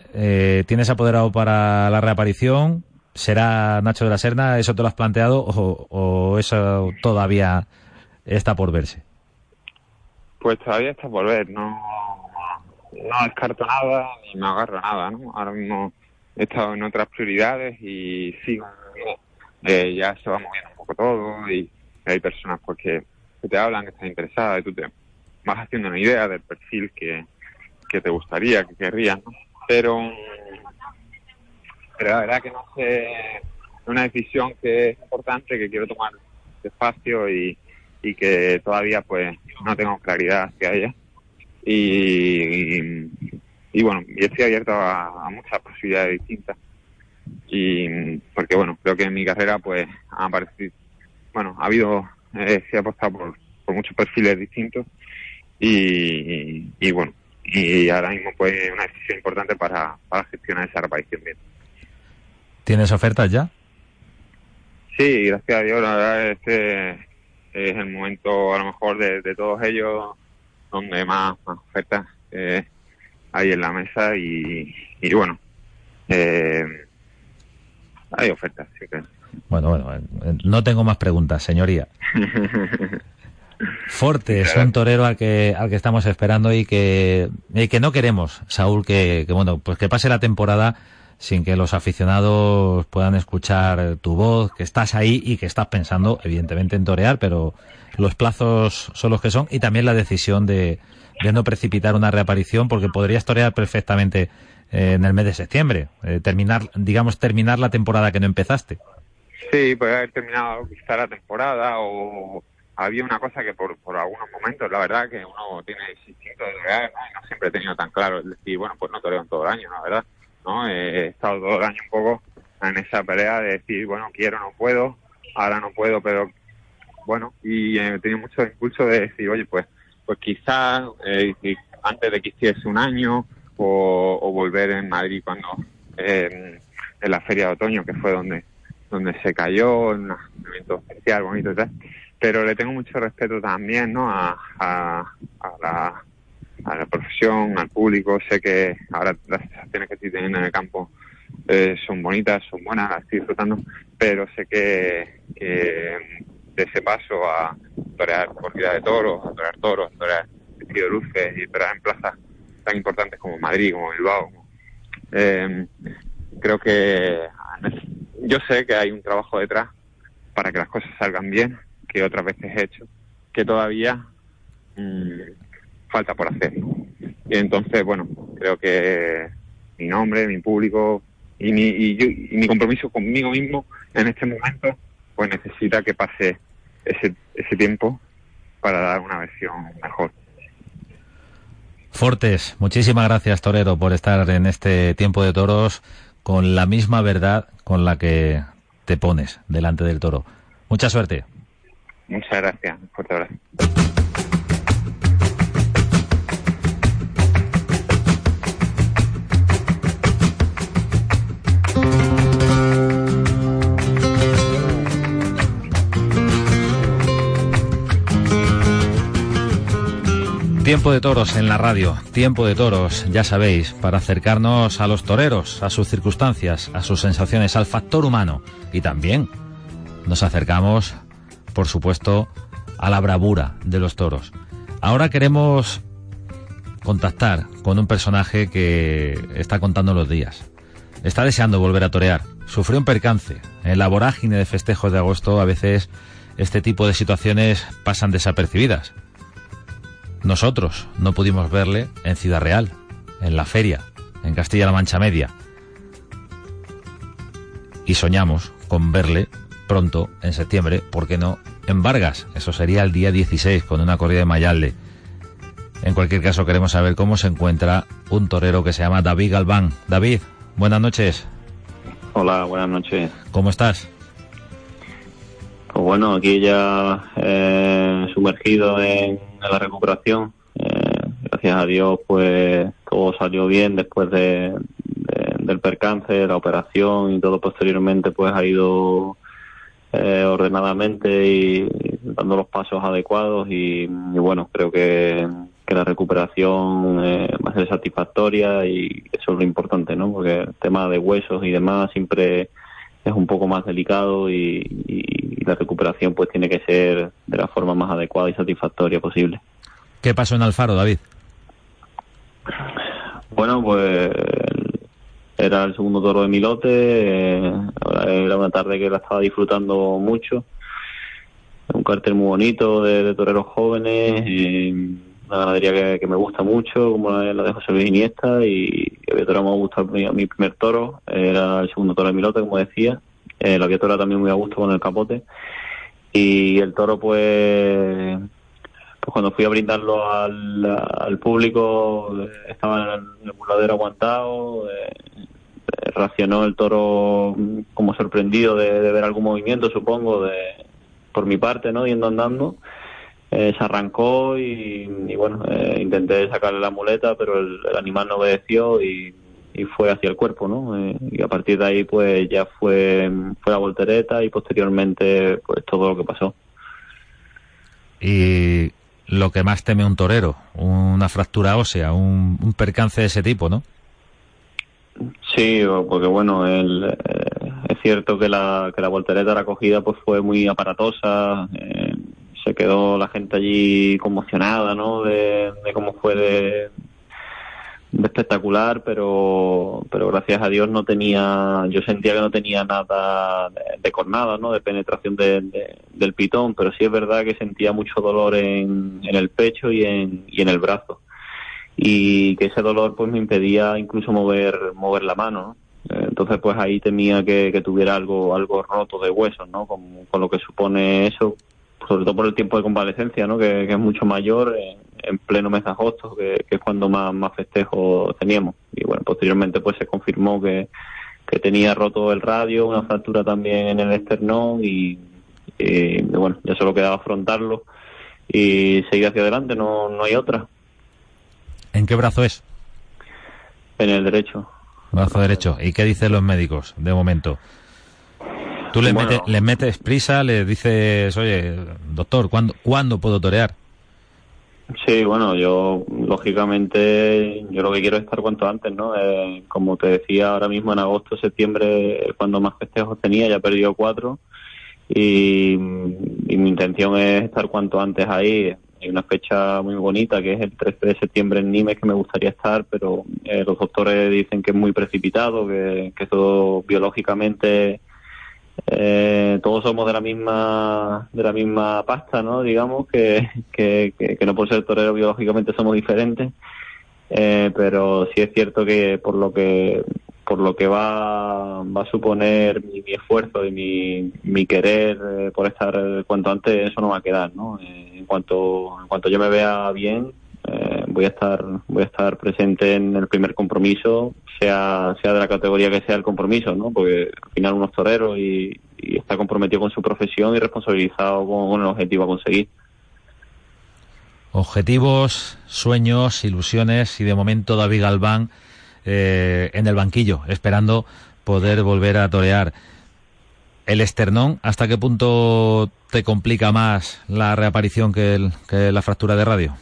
Speaker 3: ¿Tienes apoderado para la reaparición? ¿Será Nacho de la Serna? ¿Eso te lo has planteado o eso todavía está por verse?
Speaker 5: Pues todavía está por ver, no, no descarto nada ni me agarro nada, ¿no? Ahora mismo he estado en otras prioridades y sigo eh, ya se va moviendo un poco todo y hay personas pues que, te hablan, que están interesadas y tú te vas haciendo una idea del perfil que, que te gustaría, que querrías, ¿no? Pero, pero la verdad que no sé, es una decisión que es importante, que quiero tomar despacio y, y que todavía pues no tengo claridad hacia ella. Y, y, bueno, y estoy abierto a, muchas posibilidades distintas. Y porque bueno, creo que en mi carrera pues ha aparecido, bueno, ha habido, eh, se ha apostado por, por muchos perfiles distintos y, y, bueno, y ahora mismo pues una decisión importante para, para gestionar esa reaparición bien.
Speaker 3: ¿Tienes ofertas ya?
Speaker 5: Sí, gracias a Dios, la verdad es que es el momento a lo mejor de, todos ellos donde más, ofertas eh, hay en la mesa y, y bueno, eh, hay ofertas, sí que.
Speaker 3: Bueno, bueno, eh, no tengo más preguntas, señoría. Forte es un torero al que al que estamos esperando y que que no queremos, Saúl, que, que, bueno, pues que pase la temporada sin que los aficionados puedan escuchar tu voz, que estás ahí y que estás pensando, evidentemente, en torear, pero los plazos son los que son y también la decisión de, de no precipitar una reaparición, porque podrías torear perfectamente eh, en el mes de septiembre, eh, terminar, digamos, terminar la temporada que no empezaste.
Speaker 5: Sí, puede haber terminado quizá la temporada o había una cosa que por, por algunos momentos, la verdad, que uno tiene el instinto de ¿no? siempre he tenido tan claro, es decir, bueno, pues no toreo en todo el año, la verdad He estado todo el año un poco en esa pelea de decir, bueno, quiero, no puedo, ahora no puedo, pero bueno, y he tenido mucho impulso de decir, oye, pues pues quizás eh, antes de que hiciese un año o, volver en Madrid cuando en la feria de otoño, que fue donde donde se cayó, un evento especial, bonito y tal. Pero le tengo mucho respeto también, ¿no? A, a la a la profesión, al público. Sé que ahora las sensaciones que estoy teniendo en el campo eh, son bonitas, son buenas, las estoy disfrutando, pero sé que, de ese paso a torear corrida de toros, a torear toros, a torear vestido de luces y torear en plazas tan importantes como Madrid, como Bilbao, eh, creo que yo sé que hay un trabajo detrás para que las cosas salgan bien, que otras veces he hecho, que todavía mm, falta por hacer. Y entonces, bueno, creo que mi nombre, mi público y mi, y, mi compromiso conmigo mismo en este momento, pues necesita que pase ese, ese tiempo para dar una versión mejor.
Speaker 3: Fortes, muchísimas gracias Torero por estar en este tiempo de toros con la misma verdad con la que te pones delante del toro. Mucha suerte.
Speaker 5: Muchas gracias. Fuerte abrazo.
Speaker 3: Tiempo de toros en la radio, tiempo de toros, ya sabéis, para acercarnos a los toreros, a sus circunstancias, a sus sensaciones, al factor humano. Y también nos acercamos, por supuesto, a la bravura de los toros. Ahora queremos contactar con un personaje que está contando los días. Está deseando volver a torear. Sufrió un percance. En la vorágine de festejos de agosto a veces este tipo de situaciones pasan desapercibidas. Nosotros no pudimos verle en Ciudad Real, en la feria, en Castilla-La Mancha Media. Y soñamos con verle pronto, en septiembre, ¿por qué no? En Vargas, eso sería el día 16, con una corrida de Mayalde. En cualquier caso, queremos saber cómo se encuentra un torero que se llama David Galván. David, buenas noches.
Speaker 6: Hola, buenas noches.
Speaker 3: ¿Cómo estás?
Speaker 6: Pues bueno, aquí ya eh, sumergido en, la recuperación. Eh, gracias a Dios, pues todo salió bien después de, del percance, la operación y todo posteriormente, pues ha ido eh, ordenadamente y, dando los pasos adecuados y, bueno, creo que, que la recuperación va a ser satisfactoria y eso es lo importante, ¿no? Porque el tema de huesos y demás siempre es un poco más delicado y, la recuperación pues tiene que ser de la forma más adecuada y satisfactoria posible.
Speaker 3: ¿Qué pasó en Alfaro, David?
Speaker 6: Bueno, pues era el segundo toro de mi lote, era una una tarde que la estaba disfrutando mucho. Un cartel muy bonito de, toreros jóvenes, una ganadería que, me gusta mucho, como la, de José Luis Iniesta, y el toro me ha gustado mi, mi, primer toro, era el segundo toro de mi lote, como decía. Eh, la vietora también muy a gusto con el capote. Y el toro, pues, pues cuando fui a brindarlo al, público, estaba en el burladero aguantado, eh, reaccionó el toro como sorprendido de, ver algún movimiento, supongo, de por mi parte, ¿no? Yendo andando. Eh, se arrancó y, bueno, eh, intenté sacarle la muleta, pero el, animal no obedeció y, fue hacia el cuerpo, ¿no? Eh, y a partir de ahí, pues ya fue, fue la voltereta y posteriormente, pues todo lo que pasó.
Speaker 3: Y lo que más teme un torero, una fractura ósea, un, un percance de ese tipo, ¿no?
Speaker 6: Sí, porque bueno, el, eh, es cierto que la, que la voltereta, la acogida, pues fue muy aparatosa. Eh, se quedó la gente allí conmocionada, ¿no? De, cómo fue de, espectacular, pero, pero gracias a Dios no tenía, yo sentía que no tenía nada de, cornada, ¿no? De penetración del pitón, pero sí es verdad que sentía mucho dolor en, el pecho y en, y en el brazo y que ese dolor pues me impedía incluso mover mover la mano eh, entonces pues ahí temía que, tuviera algo algo roto de huesos no con, lo que supone eso sobre todo por el tiempo de convalecencia no que, es mucho mayor en, pleno mes de agosto que, es cuando más más festejos teníamos y bueno posteriormente pues se confirmó que, que tenía roto el radio una fractura también en el esternón y, y bueno ya solo quedaba afrontarlo y seguir hacia adelante no no hay otra
Speaker 3: ¿En qué brazo es?
Speaker 6: En el derecho.
Speaker 3: Brazo derecho. ¿Y qué dicen los médicos de momento? Tú le metes, metes prisa, le dices, oye, doctor, ¿cuándo, ¿cuándo puedo torear?
Speaker 6: Sí, bueno, yo lógicamente yo lo que quiero es estar cuanto antes, ¿no? Eh, como te decía ahora mismo en agosto, septiembre, cuando más festejos tenía, ya he perdido cuatro y, y mi intención es estar cuanto antes ahí. Hay una fecha muy bonita que es el 13 de septiembre en Nimes que me gustaría estar, pero eh, los doctores dicen que es muy precipitado, que, que todo biológicamente eh, todos somos de la misma de la misma pasta, ¿no? Digamos que, que, no por ser torero biológicamente somos diferentes, eh, pero sí es cierto que por lo que por lo que va, va a suponer mi, esfuerzo y mi, mi querer eh, por estar cuanto antes, eso no va a quedar, ¿no? Eh, en cuanto en cuanto yo me vea bien, eh, voy a estar voy a estar presente en el primer compromiso, sea sea de la categoría que sea el compromiso, ¿no? Porque al final uno es torero y, está comprometido con su profesión y responsabilizado con, el objetivo a conseguir.
Speaker 3: Objetivos, sueños, ilusiones y de momento David Galván eh, en el banquillo, esperando poder volver a torear. El esternón, ¿hasta qué punto te complica más la reaparición que, la fractura de radio?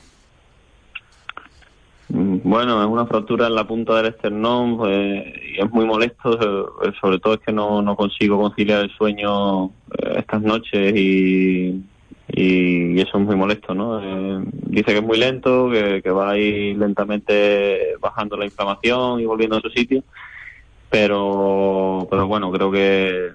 Speaker 6: Mm, bueno, es una fractura en la punta del esternón pues, y es muy molesto, eh, sobre todo es que no, no consigo conciliar el sueño eh, estas noches y, y, eso es muy molesto, ¿no? Eh, dice que es muy lento, que, va a ir lentamente bajando la inflamación y volviendo a su sitio, pero, pero bueno, creo que,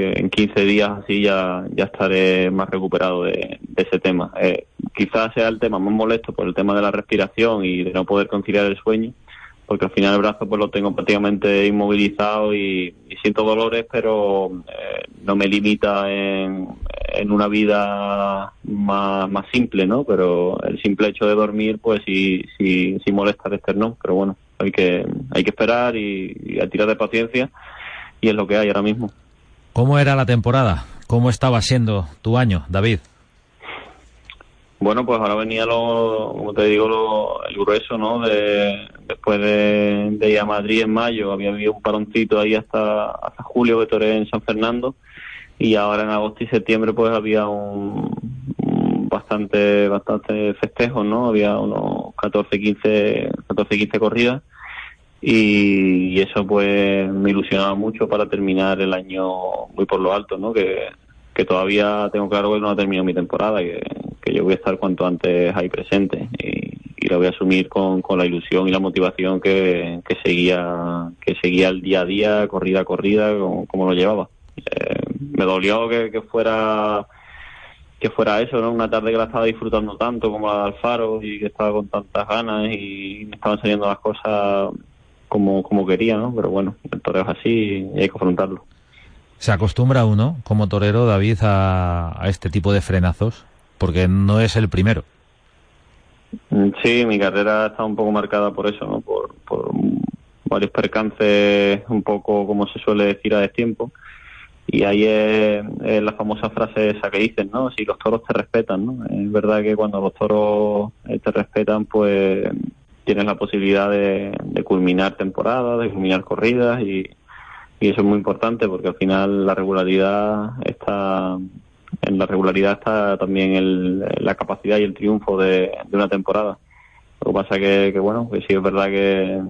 Speaker 6: que en 15 días así ya, ya estaré más recuperado de, ese tema. Eh, quizás sea el tema más molesto por el tema de la respiración y de no poder conciliar el sueño, porque al final el brazo pues lo tengo prácticamente inmovilizado y, siento dolores, pero eh, no me limita en, una vida más, simple, ¿no? Pero el simple hecho de dormir, pues sí, sí, sí molesta el esternón, pero bueno, hay que, hay que esperar y, y a tirar de paciencia y es lo que hay ahora mismo.
Speaker 3: ¿Cómo era la temporada? ¿Cómo estaba siendo tu año, David?
Speaker 6: Bueno, pues ahora venía lo, como te digo, lo, el grueso, ¿no? De, después de, ir a Madrid en mayo, había habido un paroncito ahí hasta, julio que toré en San Fernando y ahora en agosto y septiembre pues había un, bastante bastante festejos, ¿no? Había unos 14, 15, 14, 15 corridas y, eso pues me ilusionaba mucho para terminar el año muy por lo alto, ¿no? Que, que todavía tengo claro que no ha terminado mi temporada, que, que yo voy a estar cuanto antes ahí presente y, y lo voy a asumir con, con la ilusión y la motivación que, que seguía que seguía el día a día, corrida a corrida, como, lo llevaba. eh, me dolió que, fuera que fuera eso, ¿no? Una tarde que la estaba disfrutando tanto como la de Alfaro y que estaba con tantas ganas y me estaban saliendo las cosas como, como quería, ¿no? Pero bueno, el toreo es así y hay que afrontarlo.
Speaker 3: ¿Se acostumbra uno, como torero, David, a, este tipo de frenazos? Porque no es el primero.
Speaker 6: Mm, sí, mi carrera está un poco marcada por eso, ¿no? Por, por varios percances, un poco como se suele decir a destiempo. Y ahí es, la famosa frase esa que dicen, ¿no? Si los toros te respetan, ¿no? Es verdad que cuando los toros eh, te respetan, pues tienes la posibilidad de, culminar temporadas, de culminar corridas y, eso es muy importante porque al final la regularidad está en la regularidad está también el, la capacidad y el triunfo de, una temporada. Lo que pasa que, que bueno, que sí es verdad que,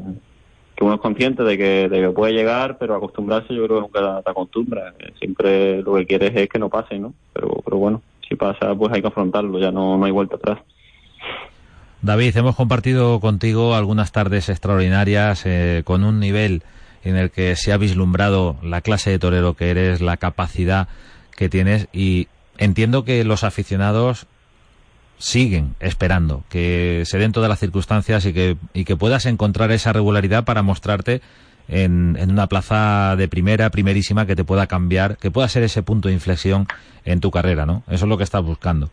Speaker 6: que uno es consciente de que, de que puede llegar, pero acostumbrarse yo creo que nunca te acostumbra. Siempre lo que quieres es que no pase, ¿no? Pero, pero bueno, si pasa, pues hay que afrontarlo, ya no, no hay vuelta atrás.
Speaker 3: David, hemos compartido contigo algunas tardes extraordinarias eh, con un nivel en el que se ha vislumbrado la clase de torero que eres, la capacidad que tienes y entiendo que los aficionados siguen esperando que se den todas las circunstancias y que, y que puedas encontrar esa regularidad para mostrarte en, en, una plaza de primera, primerísima, que te pueda cambiar, que pueda ser ese punto de inflexión en tu carrera, ¿no? Eso es lo que estás buscando.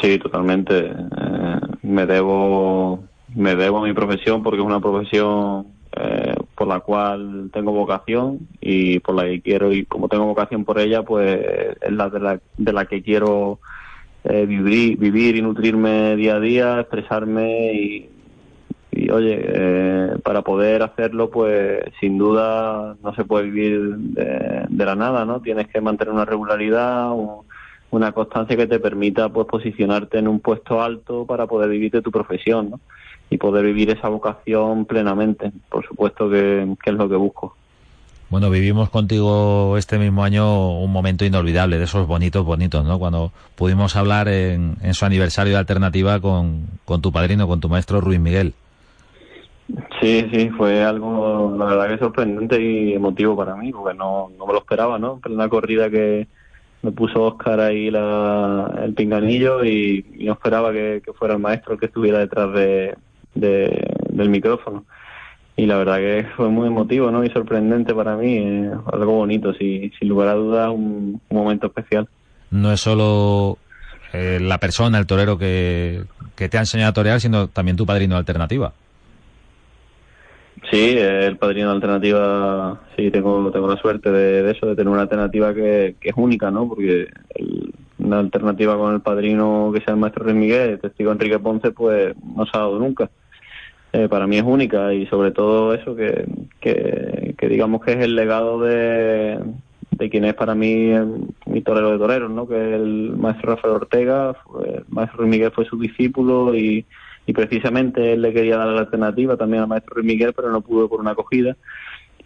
Speaker 6: Sí, totalmente. Eh, me debo me debo a mi profesión porque es una profesión eh, por la cual tengo vocación y por la que quiero y como tengo vocación por ella pues es la de la, de la que quiero eh, vivir vivir y nutrirme día a día expresarme y, y oye eh, para poder hacerlo pues sin duda no se puede vivir de, de la nada no tienes que mantener una regularidad un, una constancia que te permita pues posicionarte en un puesto alto para poder vivir de tu profesión ¿no? y poder vivir esa vocación plenamente. Por supuesto que, es lo que busco.
Speaker 3: Bueno, vivimos contigo este mismo año un momento inolvidable, de esos bonitos, bonitos, ¿no? Cuando pudimos hablar en, en su aniversario de alternativa con, con tu padrino, con tu maestro Ruiz Miguel.
Speaker 6: Sí, sí, fue algo, la verdad que sorprendente y emotivo para mí, porque no, no me lo esperaba, ¿no? Pero una corrida que, me puso Oscar ahí la, el pinganillo y, no esperaba que, fuera el maestro el que estuviera detrás de, del micrófono. Y la verdad que fue muy emotivo ¿no? y sorprendente para mí, eh, algo bonito, sin lugar a dudas, un, momento especial.
Speaker 3: No es solo eh, la persona, el torero que, que te ha enseñado a torear, sino también tu padrino de alternativa.
Speaker 6: Sí, el padrino de alternativa, sí, tengo, tengo la suerte de, eso, de tener una alternativa que, es única, ¿no? Porque una alternativa con el padrino que sea el maestro Rey Miguel, el testigo Enrique Ponce, pues no se ha dado nunca. Eh, para mí es única y sobre todo eso que, que, digamos que es el legado de, de quien es para mí mi torero de toreros, ¿no? Que el maestro Rafael Ortega, el maestro Rey Miguel fue su discípulo y y precisamente él le quería dar la alternativa también al maestro Miguel, pero no pudo por una acogida.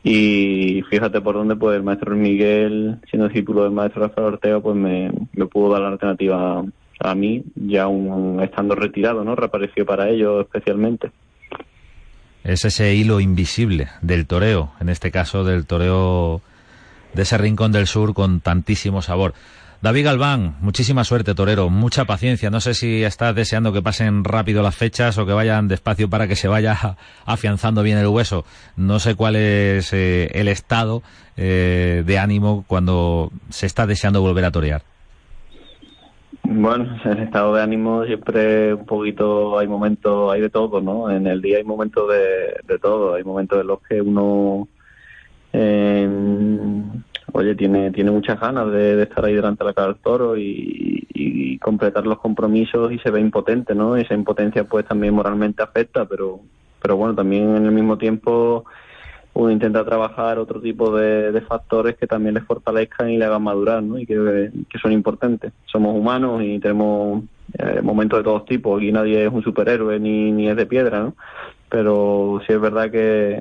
Speaker 6: Y fíjate por dónde, pues el maestro Miguel, siendo discípulo del maestro Rafael Ortega, pues me, pudo dar la alternativa a mí, ya un, estando retirado, ¿no? Reapareció para ello especialmente.
Speaker 3: Es ese hilo invisible del toreo, en este caso del toreo de ese rincón del sur con tantísimo sabor. David Galván, muchísima suerte, torero, mucha paciencia. No sé si estás deseando que pasen rápido las fechas o que vayan despacio para que se vaya afianzando bien el hueso. No sé cuál es eh, el estado eh, de ánimo cuando se está deseando volver a torear.
Speaker 6: Bueno, el estado de ánimo siempre un poquito, hay momentos, hay de todo, ¿no? En el día hay momentos de, todo, hay momentos en los que uno eh, oye, tiene, tiene muchas ganas de, estar ahí delante de la cara del toro y, completar los compromisos y se ve impotente, ¿no? Esa impotencia pues también moralmente afecta, pero, pero bueno, también en el mismo tiempo uno intenta trabajar otro tipo de, factores que también le fortalezcan y le hagan madurar, ¿no? Y que, que son importantes. Somos humanos y tenemos eh, momentos de todos tipos. Aquí nadie es un superhéroe ni, ni es de piedra, ¿no? Pero sí es verdad que,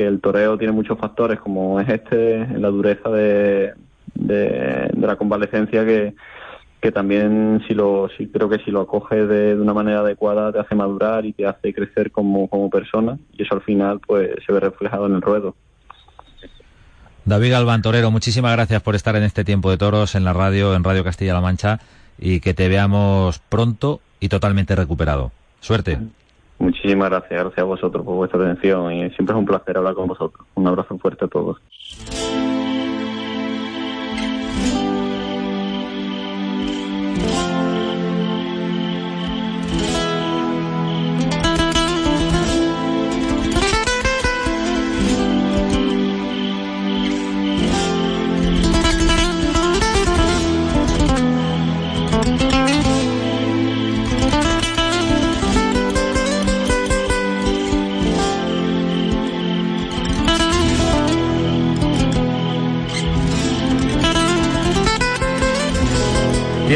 Speaker 6: que el toreo tiene muchos factores, como es este, la dureza de, de, la convalecencia, que, también si lo si creo que si lo acoges de, de, una manera adecuada te hace madurar y te hace crecer como, como persona y eso al final pues se ve reflejado en el ruedo.
Speaker 3: David Galván Torero, muchísimas gracias por estar en este tiempo de toros en la radio, en Radio Castilla-La Mancha, y que te veamos pronto y totalmente recuperado. Suerte.
Speaker 6: Muchísimas gracias, gracias a vosotros por vuestra atención y siempre es un placer hablar con vosotros. Un abrazo fuerte a todos.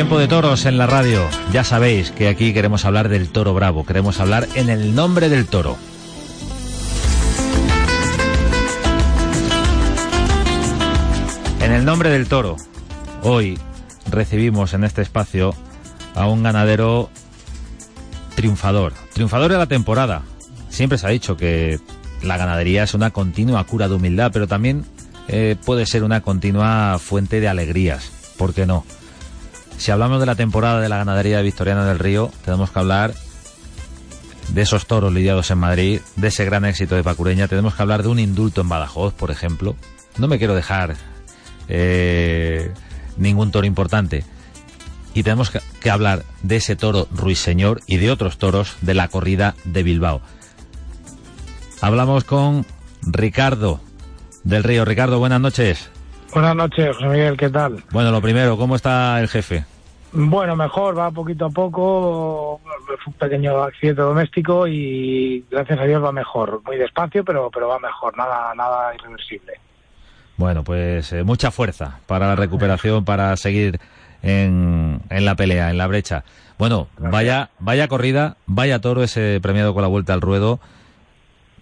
Speaker 3: Tiempo de toros en la radio. Ya sabéis que aquí queremos hablar del toro bravo, queremos hablar en el nombre del toro. En el nombre del toro, hoy recibimos en este espacio a un ganadero triunfador, triunfador de la temporada. Siempre se ha dicho que la ganadería es una continua cura de humildad, pero también eh, puede ser una continua fuente de alegrías. ¿Por qué no? Si hablamos de la temporada de la ganadería de Victoriana del Río, tenemos que hablar de esos toros lidiados en Madrid, de ese gran éxito de Pacureña, tenemos que hablar de un indulto en Badajoz, por ejemplo. No me quiero dejar eh, ningún toro importante. Y tenemos que hablar de ese toro Ruiseñor y de otros toros de la corrida de Bilbao. Hablamos con Ricardo del Río. Ricardo, buenas noches.
Speaker 7: Buenas noches, José Miguel, ¿qué tal?
Speaker 3: Bueno, lo primero, ¿cómo está el jefe?
Speaker 7: Bueno, mejor, va poquito a poco. Fue un pequeño accidente doméstico y gracias a Dios va mejor. Muy despacio, pero, pero va mejor, nada, nada irreversible.
Speaker 3: Bueno, pues eh, mucha fuerza para la recuperación, para seguir en, en la pelea, en la brecha. Bueno, vaya, vaya corrida, vaya toro ese premiado con la vuelta al ruedo.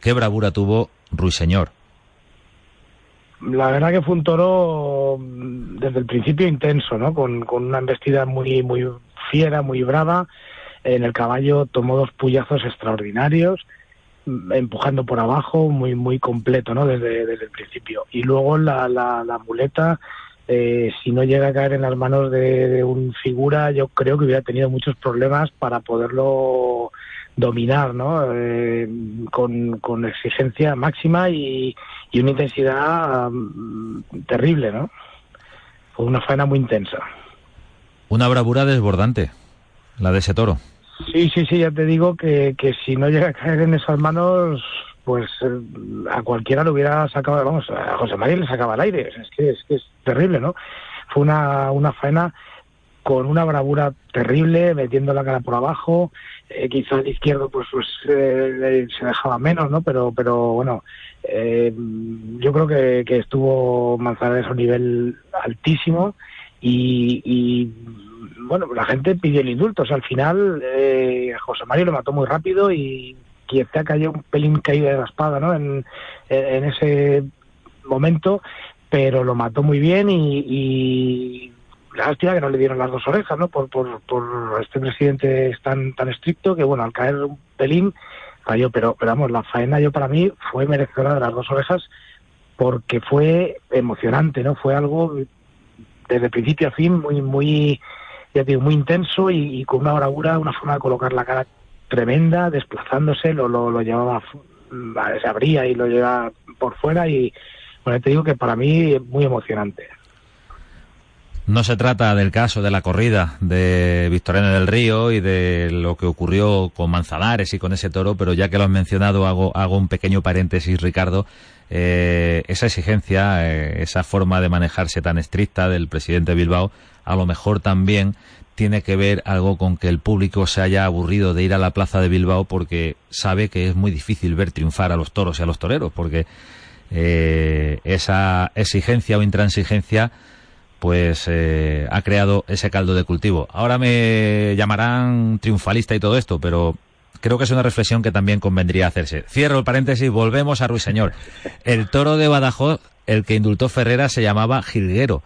Speaker 3: Qué bravura tuvo Ruiseñor.
Speaker 7: La verdad que fue un toro mm, desde el principio intenso, ¿no? Con, con una embestida muy, muy fiera, muy brava. En el caballo tomó dos puyazos extraordinarios, mm, empujando por abajo, muy, muy completo, ¿no? Desde, desde el principio. Y luego la, la, la muleta, eh, si no llega a caer en las manos de, de un figura, yo creo que hubiera tenido muchos problemas para poderlo dominar, ¿no? Eh, con, con exigencia máxima y, y una intensidad um, terrible, ¿no? Fue una faena muy intensa.
Speaker 3: Una bravura desbordante, la de ese toro.
Speaker 7: Sí, sí, sí, ya te digo que, que si no llega a caer en esas manos, pues eh, a cualquiera le hubiera sacado, vamos, a José María le sacaba el aire, es que es, que es terrible, ¿no? Fue una, una faena con una bravura terrible, metiendo la cara por abajo, eh, quizá el izquierdo pues, pues eh, se dejaba menos, ¿no? Pero, pero bueno, eh, yo creo que, que estuvo Manzanares a un nivel altísimo y, y, bueno, la gente pidió el indulto. O sea, al final eh, José Mario lo mató muy rápido y quizá cayó un pelín caído de la espada, ¿no? En, en ese momento, pero lo mató muy bien y, y lástima que no le dieron las dos orejas, ¿no? Por, por, por este presidente es tan, tan estricto que, bueno, al caer un pelín falló, pero, pero vamos, la faena yo para mí fue merecedora de las dos orejas porque fue emocionante, ¿no? Fue algo desde principio a fin muy, muy, ya digo, muy intenso y, y con una bravura, una forma de colocar la cara tremenda, desplazándose, lo, lo, lo llevaba, se abría y lo llevaba por fuera y, bueno, te digo que para mí es muy emocionante.
Speaker 3: No se trata del caso de la corrida de Victoriano del Río y de lo que ocurrió con Manzanares y con ese toro, pero ya que lo has mencionado, hago, hago un pequeño paréntesis, Ricardo. Eh, esa exigencia, eh, esa forma de manejarse tan estricta del presidente Bilbao, a lo mejor también tiene que ver algo con que el público se haya aburrido de ir a la plaza de Bilbao porque sabe que es muy difícil ver triunfar a los toros y a los toreros, porque eh, esa exigencia o intransigencia pues eh, ha creado ese caldo de cultivo. Ahora me llamarán triunfalista y todo esto, pero creo que es una reflexión que también convendría hacerse. Cierro el paréntesis, volvemos a Ruiseñor. El toro de Badajoz, el que indultó Ferrera, se llamaba Jilguero.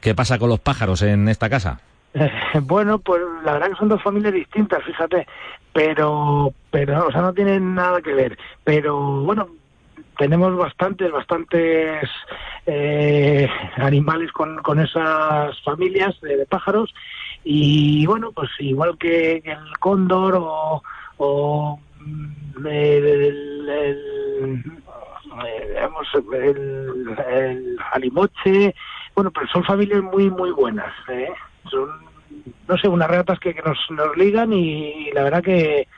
Speaker 3: ¿Qué pasa con los pájaros en esta casa?
Speaker 7: bueno, pues la verdad que son dos familias distintas, fíjate, pero, pero, o sea, no tienen nada que ver. Pero bueno, tenemos bastantes, bastantes eh, animales con, con esas familias de, pájaros y bueno, pues igual que, el cóndor o, mm, el, alimoche, bueno, pero son familias muy, muy buenas. ¿eh? Son, no sé, unas ratas que, nos, nos ligan y, la verdad que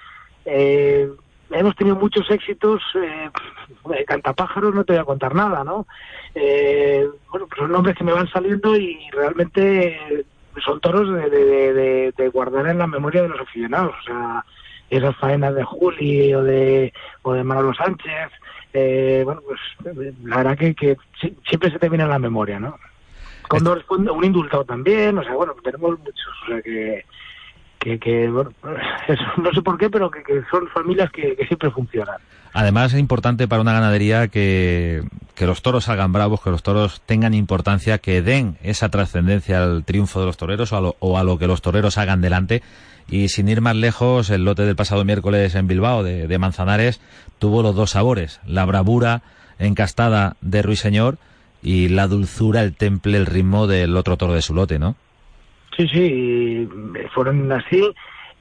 Speaker 7: eh, hemos tenido muchos éxitos. Eh, cantapájaros no te voy a contar nada, ¿no? Eh, bueno, pues son nombres que me van saliendo y realmente son toros de, de, guardar en la memoria de los aficionados. O sea, esas faenas de Juli o de, o de Manolo Sánchez, eh, bueno, pues la verdad que, que siempre se te viene en la memoria, ¿no? Condor, un indultado también, o sea, bueno, tenemos muchos, o sea que que, bueno, no sé por qué, pero que, son familias que, siempre funcionan.
Speaker 3: Además es importante para una ganadería que, que los toros salgan bravos, que los toros tengan importancia, que den esa trascendencia al triunfo de los toreros o a, lo, o a lo que los toreros hagan delante. Y sin ir más lejos, el lote del pasado miércoles en Bilbao de, de Manzanares tuvo los dos sabores, la bravura encastada de Ruiseñor y la dulzura, el temple, el ritmo del otro toro de su lote, ¿no?
Speaker 7: Sí, sí, fueron así.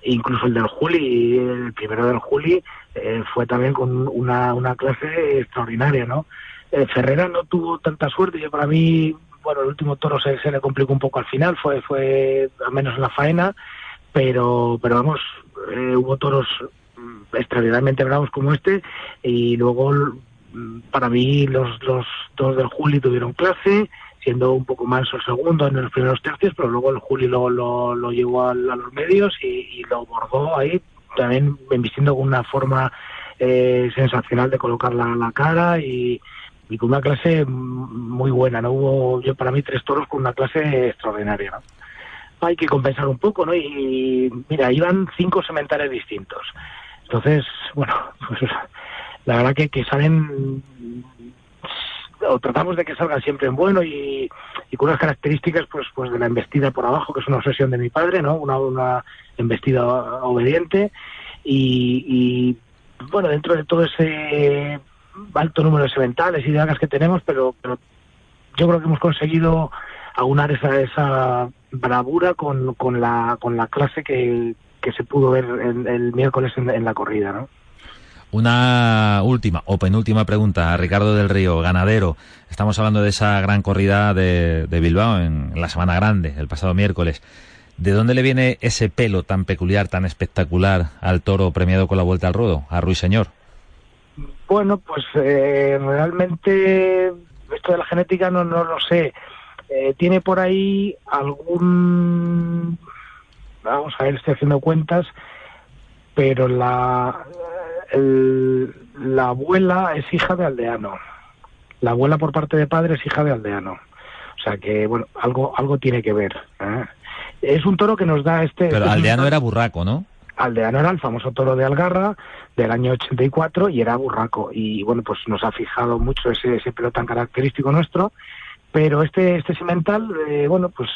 Speaker 7: Incluso el del Juli, el primero del Juli, eh, fue también con una, una clase extraordinaria, ¿no? Eh, Ferrera no tuvo tanta suerte. Yo para mí, bueno, el último toro se, le complicó un poco al final, fue, fue al menos en la faena, pero, pero vamos, eh, hubo toros extraordinariamente bravos como este y luego para mí los, los dos del Juli tuvieron clase siendo un poco más el segundo en los primeros tercios, pero luego el Juli lo, lo, llevó a, los medios y, lo bordó ahí, también vistiendo con una forma eh, sensacional de colocar la, cara y, con una clase muy buena. no Hubo yo para mí tres toros con una clase extraordinaria. Hay que compensar un poco, ¿no? Y mira, iban cinco sementales distintos. Entonces, bueno, pues la verdad que, que salen o tratamos de que salgan siempre en bueno y, con unas características pues pues de la embestida por abajo, que es una obsesión de mi padre, ¿no? Una, una embestida obediente y, bueno, dentro de todo ese alto número de sementales y de hagas que tenemos, pero, pero yo creo que hemos conseguido aunar esa, esa bravura con, con, la, con la clase que, que se pudo ver el, miércoles en, en la corrida, ¿no?
Speaker 3: Una última o penúltima pregunta a Ricardo del Río, ganadero. Estamos hablando de esa gran corrida de, Bilbao en la Semana Grande, el pasado miércoles. ¿De dónde le viene ese pelo tan peculiar, tan espectacular al toro premiado con la vuelta al ruedo, a Ruiseñor?
Speaker 7: Bueno, pues eh, realmente esto de la genética no, no lo sé. Eh, tiene por ahí algún... Vamos a ver, estoy haciendo cuentas, pero la, la abuela es hija de aldeano. La abuela por parte de padre es hija de aldeano. O sea que, bueno, algo, algo tiene que ver. ¿eh? Es un toro que nos da este...
Speaker 3: Pero
Speaker 7: este
Speaker 3: aldeano era burraco, ¿no?
Speaker 7: Aldeano era el famoso toro de Algarra del año 84 y era burraco. Y bueno, pues nos ha fijado mucho ese, ese pelo tan característico nuestro. Pero este, este semental, eh, bueno, pues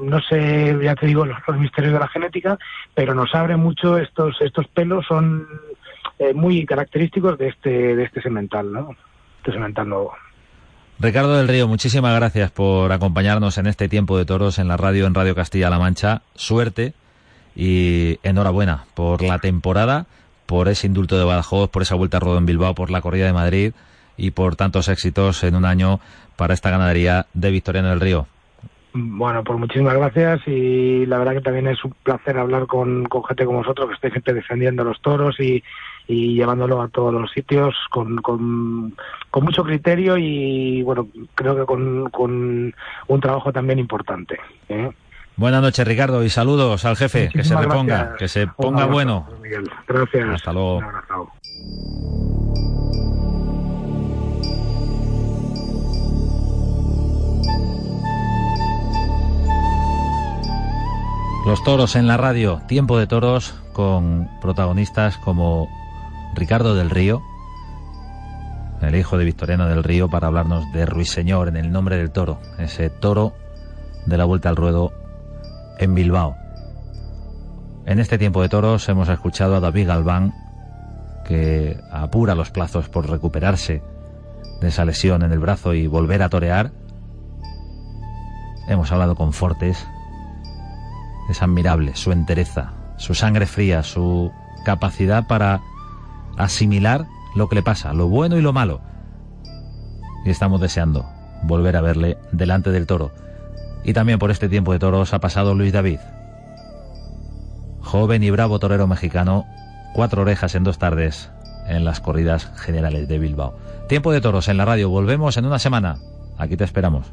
Speaker 7: no sé, ya te digo, los, los, misterios de la genética, pero nos abre mucho estos, estos pelos, son eh, muy característicos de este, de este semental, ¿no? Este semental nuevo.
Speaker 3: Ricardo del Río, muchísimas gracias por acompañarnos en este tiempo de toros en la radio, en Radio Castilla-La Mancha. Suerte y enhorabuena por la temporada, por ese indulto de Badajoz, por esa vuelta a Rodo en Bilbao, por la corrida de Madrid y por tantos éxitos en un año para esta ganadería de Victoriano del Río.
Speaker 7: Bueno, pues muchísimas gracias y la verdad que también es un placer hablar con, con gente como vosotros que estáis gente defendiendo los toros y, y llevándolo a todos los sitios con, con, mucho criterio y bueno, creo que con, con un trabajo también importante. ¿eh?
Speaker 3: Buenas noches, Ricardo, y saludos al jefe, que se reponga, que se ponga bueno.
Speaker 7: Gracias.
Speaker 3: Hasta luego. Los toros en la radio, tiempo de toros con protagonistas como Ricardo del Río, el hijo de Victoriano del Río, para hablarnos de Ruiseñor en el nombre del toro, ese toro de la vuelta al ruedo en Bilbao. En este tiempo de toros hemos escuchado a David Galván, que apura los plazos por recuperarse de esa lesión en el brazo y volver a torear. Hemos hablado con Fortes. Es admirable su entereza, su sangre fría, su capacidad para asimilar lo que le pasa, lo bueno y lo malo. Y estamos deseando volver a verle delante del toro. Y también por este tiempo de toros ha pasado Luis David. Joven y bravo torero mexicano, cuatro orejas en dos tardes en las corridas generales de Bilbao. Tiempo de toros en la radio. Volvemos en una semana. Aquí te esperamos.